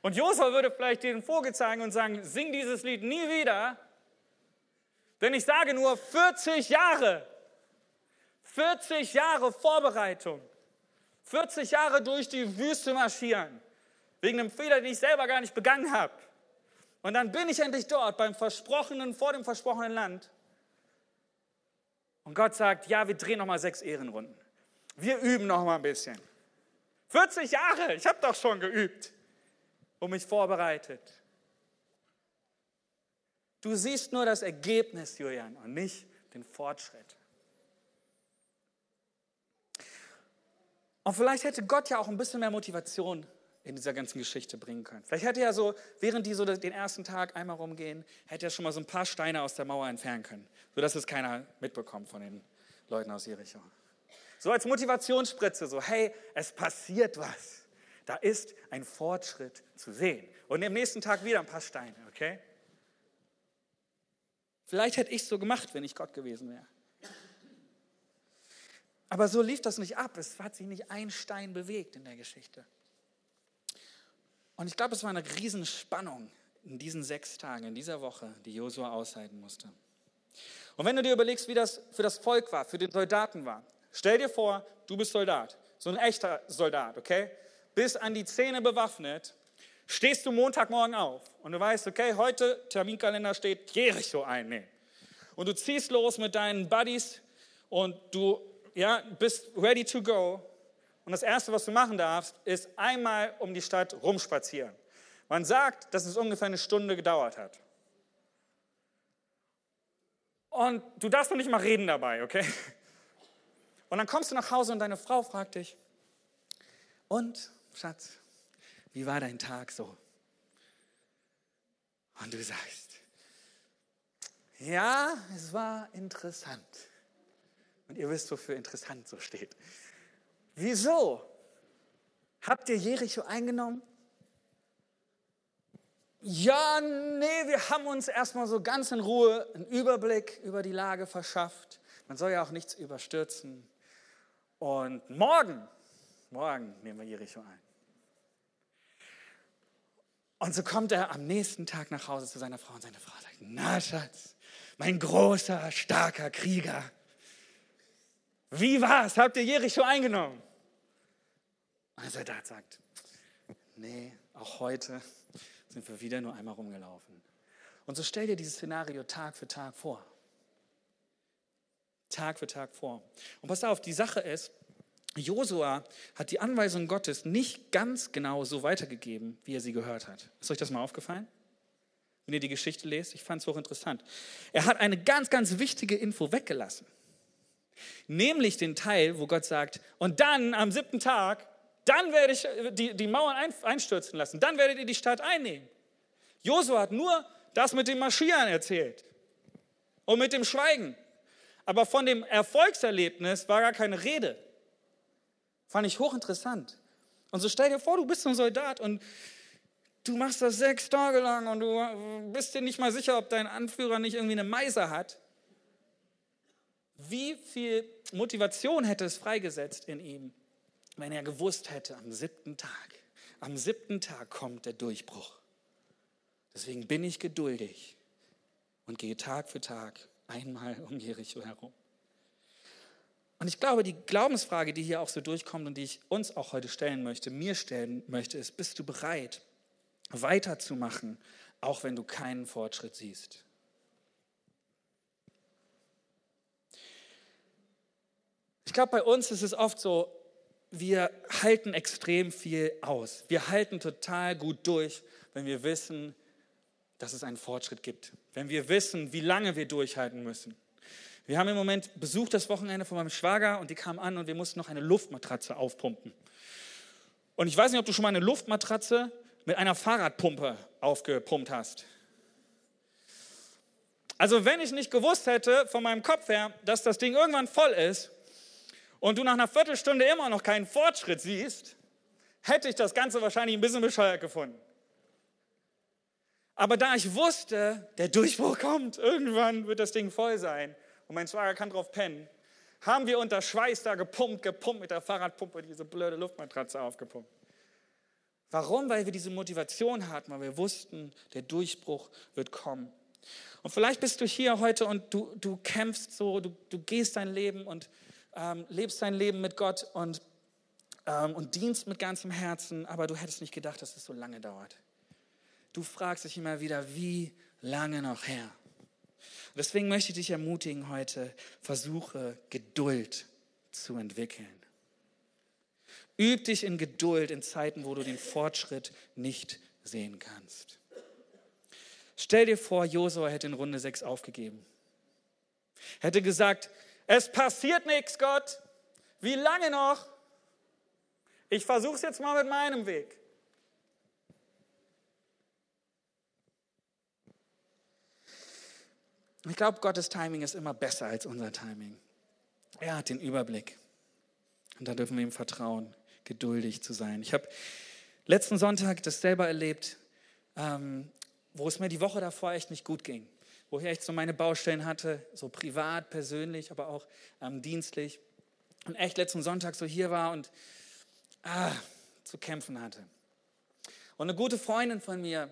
A: Und Josua würde vielleicht den Vogel zeigen und sagen, sing dieses Lied nie wieder, denn ich sage nur 40 Jahre. 40 Jahre Vorbereitung. 40 Jahre durch die Wüste marschieren. Wegen einem Fehler, den ich selber gar nicht begangen habe. Und dann bin ich endlich dort beim versprochenen, vor dem versprochenen Land. Und Gott sagt, ja, wir drehen nochmal sechs Ehrenrunden. Wir üben noch mal ein bisschen. 40 Jahre, ich habe doch schon geübt und mich vorbereitet. Du siehst nur das Ergebnis, Julian, und nicht den Fortschritt. Und vielleicht hätte Gott ja auch ein bisschen mehr Motivation in dieser ganzen Geschichte bringen können. Vielleicht hätte er so, während die so den ersten Tag einmal rumgehen, hätte er schon mal so ein paar Steine aus der Mauer entfernen können, sodass es keiner mitbekommt von den Leuten aus Jericho. So als Motivationsspritze, so hey, es passiert was. Da ist ein Fortschritt zu sehen. Und am nächsten Tag wieder ein paar Steine, okay? Vielleicht hätte ich es so gemacht, wenn ich Gott gewesen wäre. Aber so lief das nicht ab. Es hat sich nicht ein Stein bewegt in der Geschichte. Und ich glaube, es war eine Riesenspannung in diesen sechs Tagen, in dieser Woche, die Josua aushalten musste. Und wenn du dir überlegst, wie das für das Volk war, für den Soldaten war, Stell dir vor, du bist Soldat, so ein echter Soldat, okay? Bist an die Zähne bewaffnet, stehst du Montagmorgen auf und du weißt, okay, heute Terminkalender steht Jericho einnehmen. Und du ziehst los mit deinen Buddies und du ja, bist ready to go. Und das Erste, was du machen darfst, ist einmal um die Stadt rumspazieren. Man sagt, dass es ungefähr eine Stunde gedauert hat. Und du darfst noch nicht mal reden dabei, okay? Und dann kommst du nach Hause und deine Frau fragt dich, und Schatz, wie war dein Tag so? Und du sagst, ja, es war interessant. Und ihr wisst, wofür interessant so steht. Wieso? Habt ihr Jericho eingenommen? Ja, nee, wir haben uns erstmal so ganz in Ruhe einen Überblick über die Lage verschafft. Man soll ja auch nichts überstürzen. Und morgen, morgen nehmen wir Jericho ein. Und so kommt er am nächsten Tag nach Hause zu seiner Frau und seine Frau sagt, na Schatz, mein großer, starker Krieger, wie war's? Habt ihr Jericho eingenommen? Und der Soldat sagt, nee, auch heute sind wir wieder nur einmal rumgelaufen. Und so stell dir dieses Szenario Tag für Tag vor. Tag für Tag vor. Und pass auf, die Sache ist, Josua hat die Anweisung Gottes nicht ganz genau so weitergegeben, wie er sie gehört hat. Ist euch das mal aufgefallen? Wenn ihr die Geschichte lest, ich fand es hochinteressant. Er hat eine ganz, ganz wichtige Info weggelassen. Nämlich den Teil, wo Gott sagt, und dann am siebten Tag dann werde ich äh, die, die Mauern einstürzen lassen. Dann werdet ihr die Stadt einnehmen. Josua hat nur das mit dem Marschieren erzählt und mit dem Schweigen. Aber von dem Erfolgserlebnis war gar keine Rede. Fand ich hochinteressant. Und so stell dir vor, du bist ein Soldat und du machst das sechs Tage lang und du bist dir nicht mal sicher, ob dein Anführer nicht irgendwie eine Meise hat. Wie viel Motivation hätte es freigesetzt in ihm, wenn er gewusst hätte, am siebten Tag, am siebten Tag kommt der Durchbruch. Deswegen bin ich geduldig und gehe Tag für Tag einmal um Jericho herum. Und ich glaube, die Glaubensfrage, die hier auch so durchkommt und die ich uns auch heute stellen möchte, mir stellen möchte, ist, bist du bereit, weiterzumachen, auch wenn du keinen Fortschritt siehst? Ich glaube, bei uns ist es oft so, wir halten extrem viel aus. Wir halten total gut durch, wenn wir wissen, dass es einen Fortschritt gibt. Wenn wir wissen, wie lange wir durchhalten müssen. Wir haben im Moment Besuch das Wochenende von meinem Schwager und die kam an und wir mussten noch eine Luftmatratze aufpumpen. Und ich weiß nicht, ob du schon mal eine Luftmatratze mit einer Fahrradpumpe aufgepumpt hast. Also wenn ich nicht gewusst hätte von meinem Kopf her, dass das Ding irgendwann voll ist, und du nach einer Viertelstunde immer noch keinen Fortschritt siehst, hätte ich das Ganze wahrscheinlich ein bisschen bescheuert gefunden. Aber da ich wusste, der Durchbruch kommt, irgendwann wird das Ding voll sein und mein Schwager kann drauf pennen, haben wir unter Schweiß da gepumpt, gepumpt mit der Fahrradpumpe diese blöde Luftmatratze aufgepumpt. Warum? Weil wir diese Motivation hatten, weil wir wussten, der Durchbruch wird kommen. Und vielleicht bist du hier heute und du, du kämpfst so, du, du gehst dein Leben und ähm, lebst dein Leben mit Gott und, ähm, und dienst mit ganzem Herzen, aber du hättest nicht gedacht, dass es so lange dauert. Du fragst dich immer wieder, wie lange noch her? Deswegen möchte ich dich ermutigen heute, versuche Geduld zu entwickeln. Üb dich in Geduld in Zeiten, wo du den Fortschritt nicht sehen kannst. Stell dir vor, Josua hätte in Runde 6 aufgegeben. Hätte gesagt, es passiert nichts, Gott. Wie lange noch? Ich versuche es jetzt mal mit meinem Weg. Ich glaube, Gottes Timing ist immer besser als unser Timing. Er hat den Überblick. Und da dürfen wir ihm vertrauen, geduldig zu sein. Ich habe letzten Sonntag das selber erlebt, ähm, wo es mir die Woche davor echt nicht gut ging woher ich so meine Baustellen hatte, so privat, persönlich, aber auch ähm, dienstlich. Und echt letzten Sonntag so hier war und ah, zu kämpfen hatte. Und eine gute Freundin von mir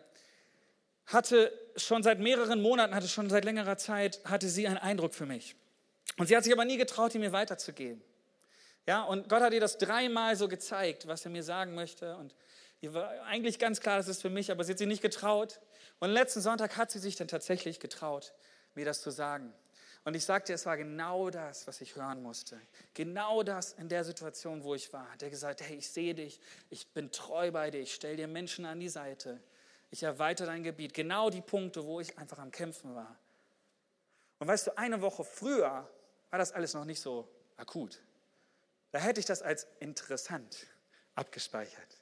A: hatte schon seit mehreren Monaten, hatte schon seit längerer Zeit, hatte sie einen Eindruck für mich. Und sie hat sich aber nie getraut, ihn mir weiterzugeben. Ja, und Gott hat ihr das dreimal so gezeigt, was er mir sagen möchte. Und ihr war eigentlich ganz klar, das ist für mich, aber sie hat sich nicht getraut. Und letzten Sonntag hat sie sich dann tatsächlich getraut, mir das zu sagen. Und ich sagte, es war genau das, was ich hören musste. Genau das in der Situation, wo ich war. Der gesagt, hey, ich sehe dich, ich bin treu bei dir, ich stelle dir Menschen an die Seite, ich erweitere dein Gebiet. Genau die Punkte, wo ich einfach am Kämpfen war. Und weißt du, eine Woche früher war das alles noch nicht so akut. Da hätte ich das als interessant abgespeichert.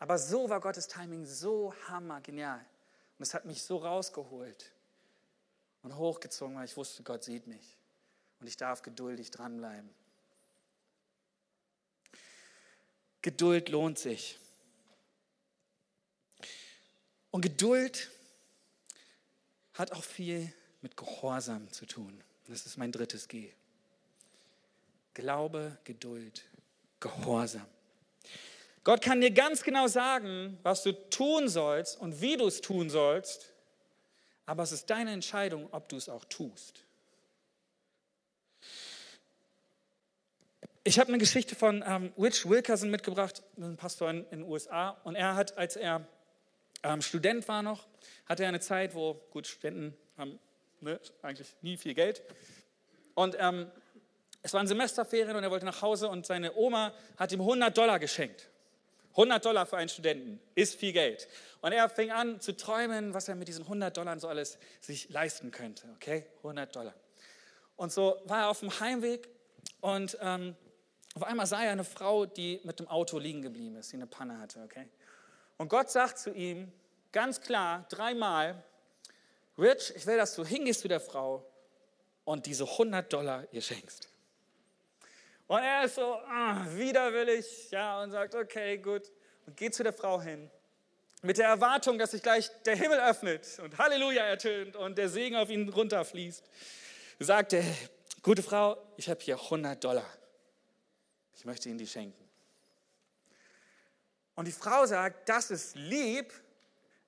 A: Aber so war Gottes Timing so hammergenial. Und es hat mich so rausgeholt und hochgezogen, weil ich wusste, Gott sieht mich. Und ich darf geduldig dranbleiben. Geduld lohnt sich. Und Geduld hat auch viel mit Gehorsam zu tun. Das ist mein drittes G. Glaube, Geduld, Gehorsam. Gott kann dir ganz genau sagen, was du tun sollst und wie du es tun sollst, aber es ist deine Entscheidung, ob du es auch tust. Ich habe eine Geschichte von ähm, Rich Wilkerson mitgebracht, ein Pastor in, den USA. Und er hat, als er ähm, Student war noch, hatte er eine Zeit, wo, gut, Studenten haben ne, eigentlich nie viel Geld. Und ähm, es waren Semesterferien und er wollte nach Hause und seine Oma hat ihm 100 Dollar geschenkt. 100 Dollar für einen Studenten ist viel Geld. Und er fing an zu träumen, was er mit diesen 100 Dollar so alles sich leisten könnte. Okay, 100 Dollar. Und so war er auf dem Heimweg und ähm, auf einmal sah er eine Frau, die mit dem Auto liegen geblieben ist, die eine Panne hatte. Okay? Und Gott sagt zu ihm ganz klar dreimal, Rich, ich will, dass du hingehst zu der Frau und diese 100 Dollar ihr schenkst. Und er ist so ah, widerwillig, ja, und sagt, okay, gut, und geht zu der Frau hin. Mit der Erwartung, dass sich gleich der Himmel öffnet und Halleluja ertönt und der Segen auf ihn runterfließt. Sagt er, gute Frau, ich habe hier 100 Dollar. Ich möchte Ihnen die schenken. Und die Frau sagt, das ist lieb,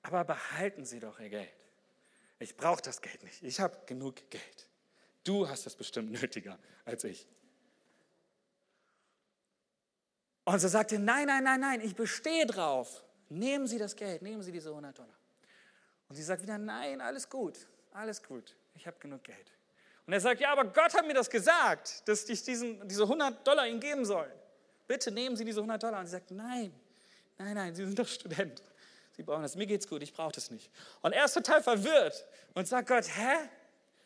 A: aber behalten Sie doch Ihr Geld. Ich brauche das Geld nicht. Ich habe genug Geld. Du hast das bestimmt nötiger als ich. Und so sagt er, nein, nein, nein, nein, ich bestehe drauf. Nehmen Sie das Geld, nehmen Sie diese 100 Dollar. Und sie sagt wieder, nein, alles gut, alles gut, ich habe genug Geld. Und er sagt, ja, aber Gott hat mir das gesagt, dass ich diesen, diese 100 Dollar ihm geben soll. Bitte nehmen Sie diese 100 Dollar. Und sie sagt, nein, nein, nein, Sie sind doch Student. Sie brauchen das. Mir geht's gut, ich brauche das nicht. Und er ist total verwirrt und sagt Gott, hä?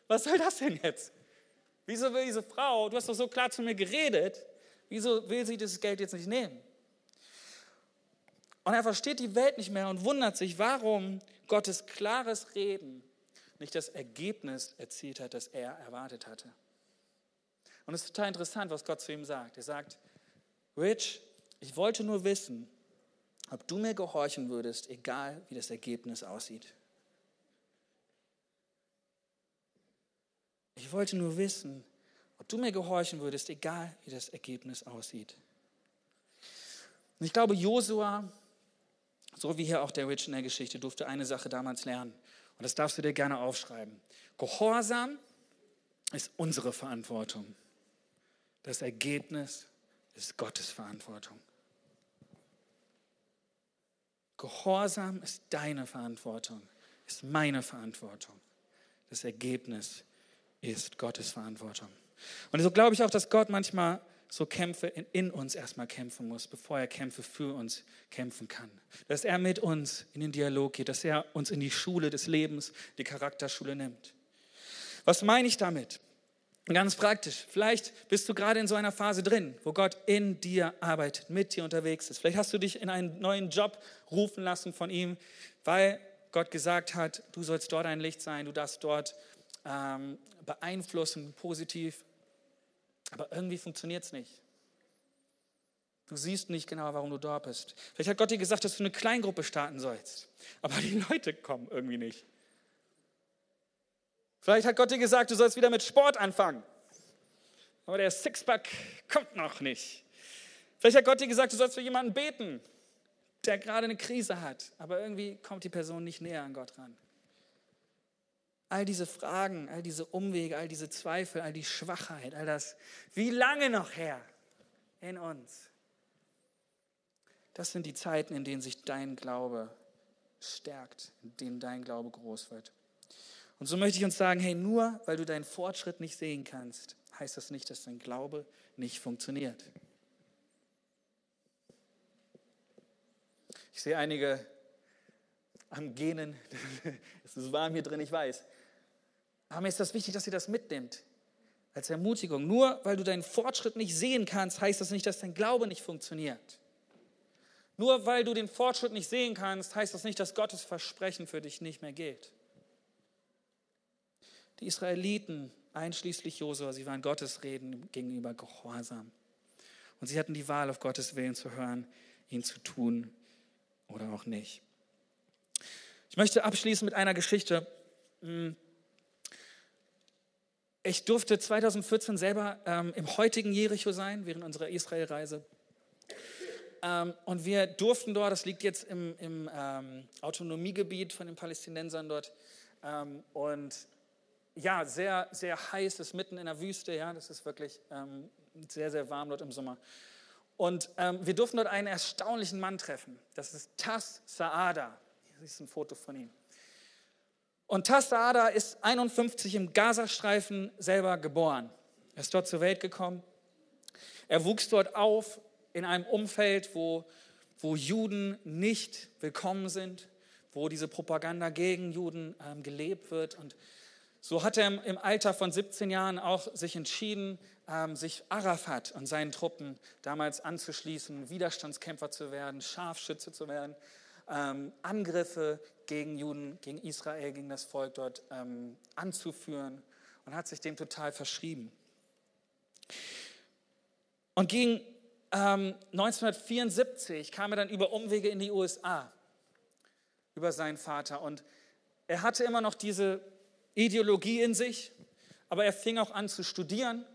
A: Was soll das denn jetzt? Wieso will diese Frau, du hast doch so klar zu mir geredet, Wieso will sie dieses Geld jetzt nicht nehmen? Und er versteht die Welt nicht mehr und wundert sich, warum Gottes klares Reden nicht das Ergebnis erzielt hat, das er erwartet hatte. Und es ist total interessant, was Gott zu ihm sagt. Er sagt, Rich, ich wollte nur wissen, ob du mir gehorchen würdest, egal wie das Ergebnis aussieht. Ich wollte nur wissen, ob du mir gehorchen würdest, egal wie das Ergebnis aussieht. Und ich glaube, Josua, so wie hier auch der Rich in der Geschichte, durfte eine Sache damals lernen. Und das darfst du dir gerne aufschreiben. Gehorsam ist unsere Verantwortung. Das Ergebnis ist Gottes Verantwortung. Gehorsam ist deine Verantwortung, ist meine Verantwortung. Das Ergebnis ist Gottes Verantwortung. Und so glaube ich auch, dass Gott manchmal so Kämpfe in, in, uns erstmal kämpfen muss, bevor er Kämpfe für uns kämpfen kann. Dass er mit uns in den Dialog geht, dass er uns in die Schule des Lebens, die Charakterschule nimmt. Was meine ich damit? Ganz praktisch. Vielleicht bist du gerade in so einer Phase drin, wo Gott in dir arbeitet, mit dir unterwegs ist. Vielleicht hast du dich in einen neuen Job rufen lassen von ihm, weil Gott gesagt hat, du sollst dort ein Licht sein, du darfst dort ähm, beeinflussen, positiv. Aber irgendwie funktioniert es nicht. Du siehst nicht genau, warum du dort bist. Vielleicht hat Gott dir gesagt, dass du eine Kleingruppe starten sollst. Aber die Leute kommen irgendwie nicht. Vielleicht hat Gott dir gesagt, du sollst wieder mit Sport anfangen. Aber der Sixpack kommt noch nicht. Vielleicht hat Gott dir gesagt, du sollst für jemanden beten, der gerade eine Krise hat. Aber irgendwie kommt die Person nicht näher an Gott ran. All diese Fragen, all diese Umwege, all diese Zweifel, all die Schwachheit, all das, wie lange noch her in uns? Das sind die Zeiten, in denen sich dein Glaube stärkt, in denen dein Glaube groß wird. Und so möchte ich uns sagen, hey, nur weil du deinen Fortschritt nicht sehen kannst, heißt das nicht, dass dein Glaube nicht funktioniert. Ich sehe einige am Genen, es ist warm hier drin, ich weiß. Aber mir ist das wichtig, dass ihr das mitnimmt als Ermutigung. Nur weil du deinen Fortschritt nicht sehen kannst, heißt das nicht, dass dein Glaube nicht funktioniert. Nur weil du den Fortschritt nicht sehen kannst, heißt das nicht, dass Gottes Versprechen für dich nicht mehr gilt. Die Israeliten einschließlich Josua, sie waren Gottes Reden gegenüber gehorsam. Und sie hatten die Wahl, auf Gottes Willen zu hören, ihn zu tun oder auch nicht. Ich möchte abschließen mit einer Geschichte. Ich durfte 2014 selber ähm, im heutigen Jericho sein, während unserer Israelreise. Ähm, und wir durften dort, das liegt jetzt im, im ähm, Autonomiegebiet von den Palästinensern dort, ähm, und ja, sehr, sehr heiß, ist mitten in der Wüste, ja, das ist wirklich ähm, sehr, sehr warm dort im Sommer. Und ähm, wir durften dort einen erstaunlichen Mann treffen. Das ist Tass Saada. Hier ist ein Foto von ihm. Und Tass Saada ist 51 im Gazastreifen selber geboren. Er ist dort zur Welt gekommen. Er wuchs dort auf in einem Umfeld, wo, wo Juden nicht willkommen sind, wo diese Propaganda gegen Juden ähm, gelebt wird. Und so hat er im Alter von 17 Jahren auch sich entschieden, ähm, sich Arafat und seinen Truppen damals anzuschließen, Widerstandskämpfer zu werden, Scharfschütze zu werden, ähm, Angriffe gegen Juden, gegen Israel, gegen das Volk dort ähm, anzuführen und hat sich dem total verschrieben. Und gegen 1974 kam er dann über Umwege in die USA, über seinen Vater. Und er hatte immer noch diese Ideologie in sich, aber er fing auch an zu studieren,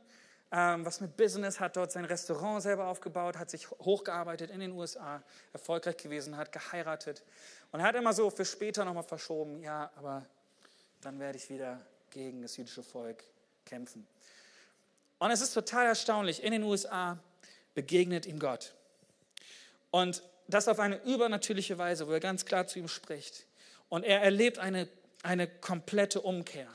A: ähm, was mit Business, hat dort sein Restaurant selber aufgebaut, hat sich hochgearbeitet in den USA, erfolgreich gewesen, hat geheiratet und hat immer so für später nochmal verschoben, ja, aber dann werde ich wieder gegen das jüdische Volk kämpfen. Und es ist total erstaunlich, in den USA begegnet ihm Gott. Und das auf eine übernatürliche Weise, wo er ganz klar zu ihm spricht. Und er erlebt eine eine komplette Umkehr.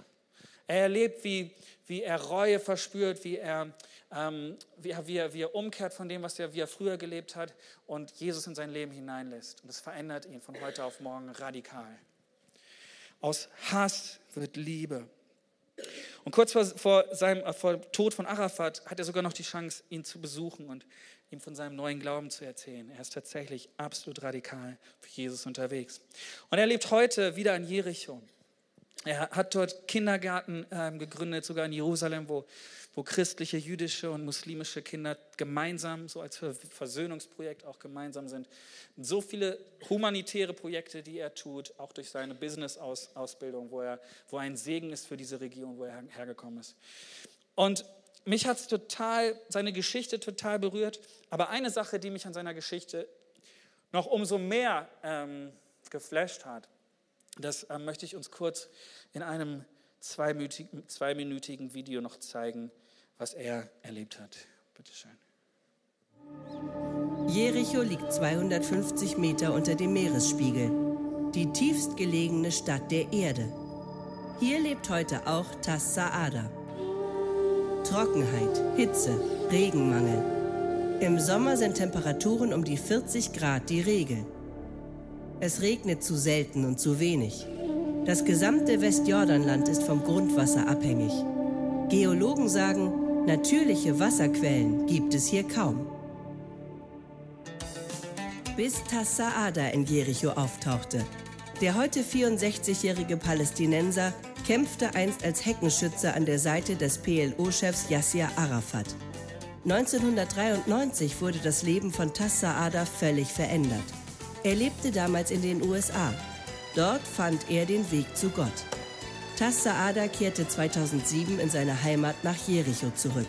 A: Er erlebt, wie, wie er Reue verspürt, wie er, ähm, wie, er, wie, er, wie er umkehrt von dem, was er, wie er früher gelebt hat und Jesus in sein Leben hineinlässt. Und es verändert ihn von heute auf morgen radikal. Aus Hass wird Liebe. Und kurz vor, vor seinem vor dem Tod von Arafat hat er sogar noch die Chance, ihn zu besuchen und ihm von seinem neuen Glauben zu erzählen. Er ist tatsächlich absolut radikal für Jesus unterwegs. Und er lebt heute wieder in Jericho. Er hat dort Kindergärten äh, gegründet, sogar in Jerusalem, wo, wo christliche, jüdische und muslimische Kinder gemeinsam, so als Versöhnungsprojekt auch gemeinsam sind. So viele humanitäre Projekte, die er tut, auch durch seine Business-Ausbildung, wo er, wo er ein Segen ist für diese Region, wo er hergekommen ist. Und mich hat total, seine Geschichte total berührt. Aber eine Sache, die mich an seiner Geschichte noch umso mehr ähm, geflasht hat, das äh, möchte ich uns kurz in einem zweiminütigen, zweiminütigen Video noch zeigen, was er erlebt hat. Bitte schön.
B: Jericho liegt 250 Meter unter dem Meeresspiegel, die tiefst gelegene Stadt der Erde. Hier lebt heute auch Tas Saada. Trockenheit, Hitze, Regenmangel. Im Sommer sind Temperaturen um die 40 Grad die Regel. Es regnet zu selten und zu wenig. Das gesamte Westjordanland ist vom Grundwasser abhängig. Geologen sagen, natürliche Wasserquellen gibt es hier kaum. Bis Tassaada in Jericho auftauchte. Der heute 64-jährige Palästinenser kämpfte einst als Heckenschütze an der Seite des PLO-Chefs Yasser Arafat. 1993 wurde das Leben von Tassaada völlig verändert. Er lebte damals in den USA. Dort fand er den Weg zu Gott. Tas Saada kehrte 2007 in seine Heimat nach Jericho zurück.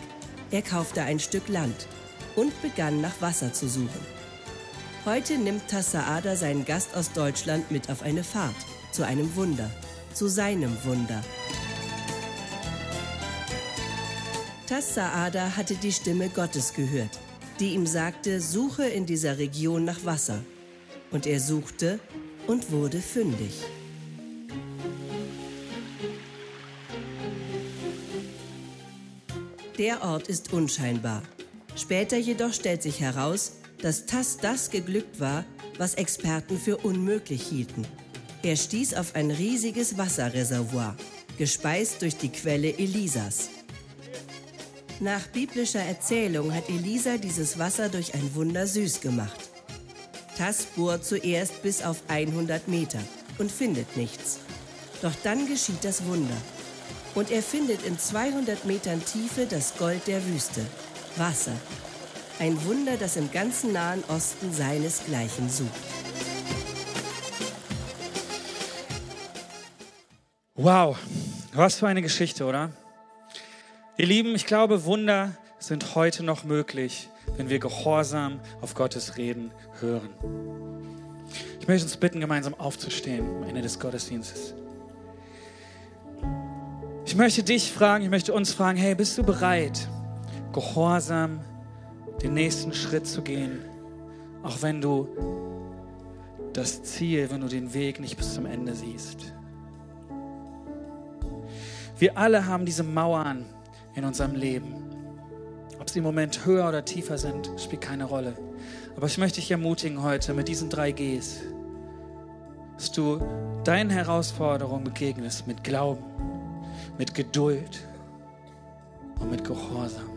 B: Er kaufte ein Stück Land und begann nach Wasser zu suchen. Heute nimmt Tas Saada seinen Gast aus Deutschland mit auf eine Fahrt zu einem Wunder, zu seinem Wunder. Tas Saada hatte die Stimme Gottes gehört, die ihm sagte, suche in dieser Region nach Wasser und er suchte und wurde fündig. Der Ort ist unscheinbar. Später jedoch stellt sich heraus, dass Tass das geglückt war, was Experten für unmöglich hielten. Er stieß auf ein riesiges Wasserreservoir, gespeist durch die Quelle Elisas. Nach biblischer Erzählung hat Elisa dieses Wasser durch ein Wunder süß gemacht. Tass bohrt zuerst bis auf 100 Meter und findet nichts. Doch dann geschieht das Wunder. Und er findet in 200 Metern Tiefe das Gold der Wüste, Wasser. Ein Wunder, das im ganzen Nahen Osten seinesgleichen sucht.
A: Wow, was für eine Geschichte, oder? Ihr Lieben, ich glaube, Wunder sind heute noch möglich, wenn wir gehorsam auf Gottes Reden hören. Ich möchte uns bitten, gemeinsam aufzustehen am Ende des Gottesdienstes. Ich möchte dich fragen, ich möchte uns fragen, hey, bist du bereit, gehorsam den nächsten Schritt zu gehen, auch wenn du das Ziel, wenn du den Weg nicht bis zum Ende siehst? Wir alle haben diese Mauern in unserem Leben. Ob sie im Moment höher oder tiefer sind, spielt keine Rolle. Aber ich möchte dich ermutigen heute mit diesen drei Gs, dass du deinen Herausforderungen begegnest mit Glauben, mit Geduld und mit Gehorsam.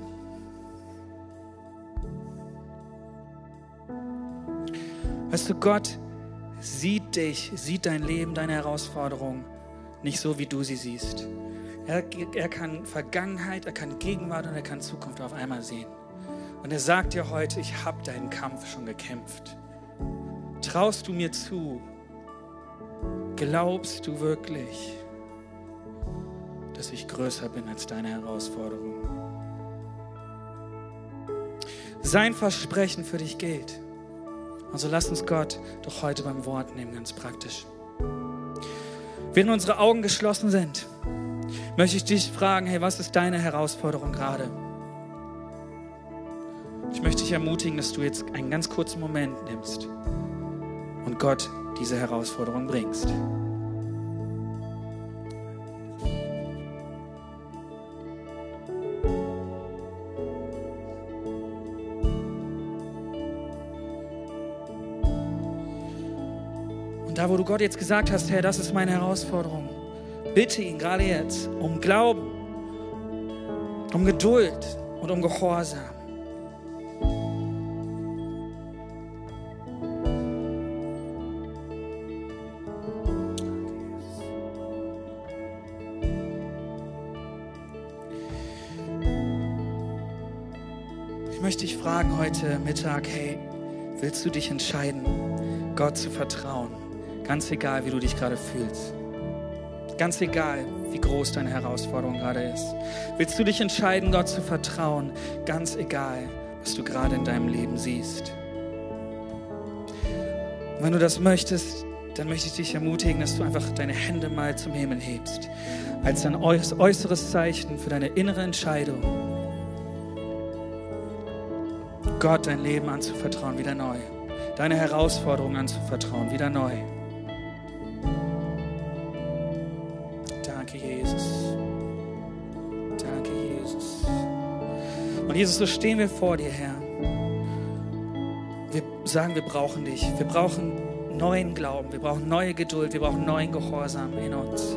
A: Weißt du, Gott sieht dich, sieht dein Leben, deine Herausforderungen nicht so, wie du sie siehst. Er, er kann Vergangenheit, er kann Gegenwart und er kann Zukunft auf einmal sehen. Und er sagt dir heute, ich habe deinen Kampf schon gekämpft. Traust du mir zu? Glaubst du wirklich, dass ich größer bin als deine Herausforderung? Sein Versprechen für dich gilt. Also lass uns Gott doch heute beim Wort nehmen, ganz praktisch. Während unsere Augen geschlossen sind, möchte ich dich fragen, hey, was ist deine Herausforderung gerade? Ich möchte dich ermutigen, dass du jetzt einen ganz kurzen Moment nimmst und Gott diese Herausforderung bringst. Und da, wo du Gott jetzt gesagt hast, Herr, das ist meine Herausforderung, bitte ihn gerade jetzt um Glauben, um Geduld und um Gehorsam. Ich möchte dich fragen heute Mittag, hey, willst du dich entscheiden, Gott zu vertrauen? Ganz egal, wie du dich gerade fühlst. Ganz egal, wie groß deine Herausforderung gerade ist. Willst du dich entscheiden, Gott zu vertrauen? Ganz egal, was du gerade in deinem Leben siehst. Und wenn du das möchtest, dann möchte ich dich ermutigen, dass du einfach deine Hände mal zum Himmel hebst. Als ein äußeres Zeichen für deine innere Entscheidung, Gott dein Leben anzuvertrauen, wieder neu. Deine Herausforderungen anzuvertrauen, wieder neu. Jesus, so stehen wir vor dir, Herr. Wir sagen, wir brauchen dich. Wir brauchen neuen Glauben. Wir brauchen neue Geduld. Wir brauchen neuen Gehorsam in uns.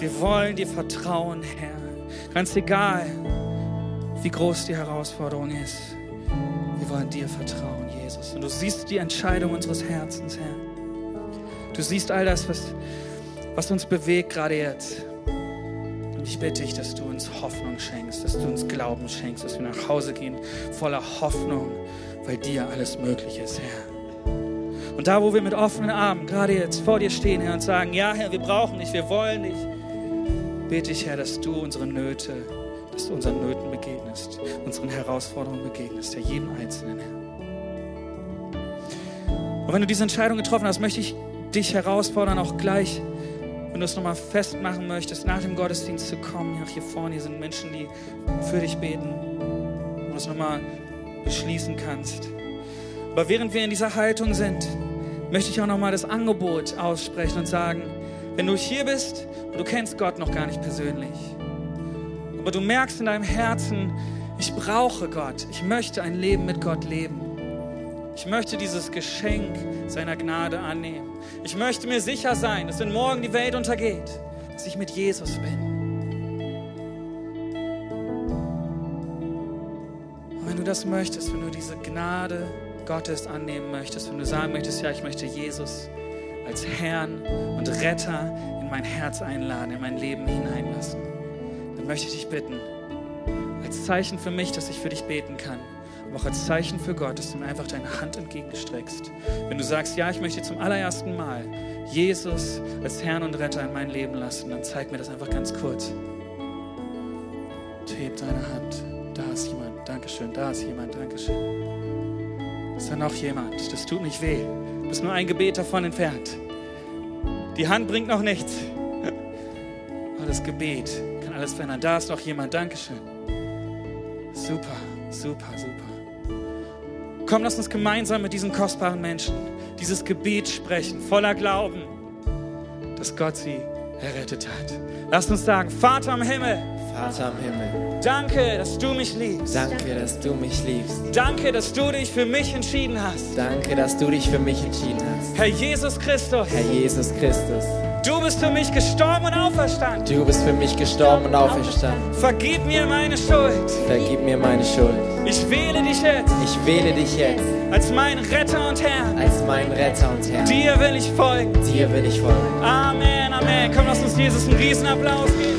A: Wir wollen dir vertrauen, Herr. Ganz egal, wie groß die Herausforderung ist. Wir wollen dir vertrauen, Jesus. Und du siehst die Entscheidung unseres Herzens, Herr. Du siehst all das, was, was uns bewegt gerade jetzt. Und ich bitte dich, dass du uns Hoffnung schenkst, dass du uns Glauben schenkst, dass wir nach Hause gehen voller Hoffnung, weil dir alles möglich ist, Herr. Und da, wo wir mit offenen Armen gerade jetzt vor dir stehen, Herr, und sagen, ja, Herr, wir brauchen dich, wir wollen dich, bete ich, Herr, dass du unsere Nöte, dass du unseren Nöten begegnest, unseren Herausforderungen begegnest, Herr, jedem Einzelnen, Herr. Und wenn du diese Entscheidung getroffen hast, möchte ich dich herausfordern, auch gleich, wenn du es nochmal festmachen möchtest, nach dem Gottesdienst zu kommen. Hier vorne hier sind Menschen, die für dich beten und du es nochmal beschließen kannst. Aber während wir in dieser Haltung sind, möchte ich auch nochmal das Angebot aussprechen und sagen, wenn du hier bist und du kennst Gott noch gar nicht persönlich, aber du merkst in deinem Herzen, ich brauche Gott, ich möchte ein Leben mit Gott leben. Ich möchte dieses Geschenk seiner Gnade annehmen. Ich möchte mir sicher sein, dass wenn morgen die Welt untergeht, dass ich mit Jesus bin. Und wenn du das möchtest, wenn du diese Gnade Gottes annehmen möchtest, wenn du sagen möchtest, ja, ich möchte Jesus als Herrn und Retter in mein Herz einladen, in mein Leben hineinlassen dann möchte ich dich bitten, als Zeichen für mich, dass ich für dich beten kann, auch als Zeichen für Gott, dass du mir einfach deine Hand entgegenstreckst. Wenn du sagst, ja, ich möchte zum allerersten Mal Jesus als Herrn und Retter in mein Leben lassen, dann zeig mir das einfach ganz kurz. Und heb deine Hand. Da ist jemand. Dankeschön. Da ist jemand. Dankeschön. Ist da noch jemand? Das tut nicht weh. Du bist nur ein Gebet davon entfernt. Die Hand bringt noch nichts. Aber das Gebet kann alles verändern. Da ist noch jemand. Dankeschön. Super, super, super. Komm, lass uns gemeinsam mit diesen kostbaren Menschen dieses Gebet sprechen, voller Glauben, dass Gott sie errettet hat. Lass uns sagen, Vater im Himmel,
C: Vater im Himmel,
A: danke, dass du mich liebst.
C: danke, dass du mich liebst.
A: Danke, dass du dich für mich entschieden hast.
C: Danke, dass du dich für mich entschieden hast.
A: Herr Jesus Christus,
C: Herr Jesus Christus,
A: du bist für mich gestorben und auferstanden.
C: du bist für mich gestorben und auferstanden.
A: Vergib mir meine Schuld.
C: Vergib mir meine Schuld.
A: Ich wähle dich jetzt
C: Ich wähle dich jetzt
A: als meinen Retter und Herr.
C: als meinen Retter und Herr.
A: Dir will ich folgen.
C: Dir will ich folgen.
A: Amen, Amen. Komm, lass uns Jesus einen Riesenapplaus geben.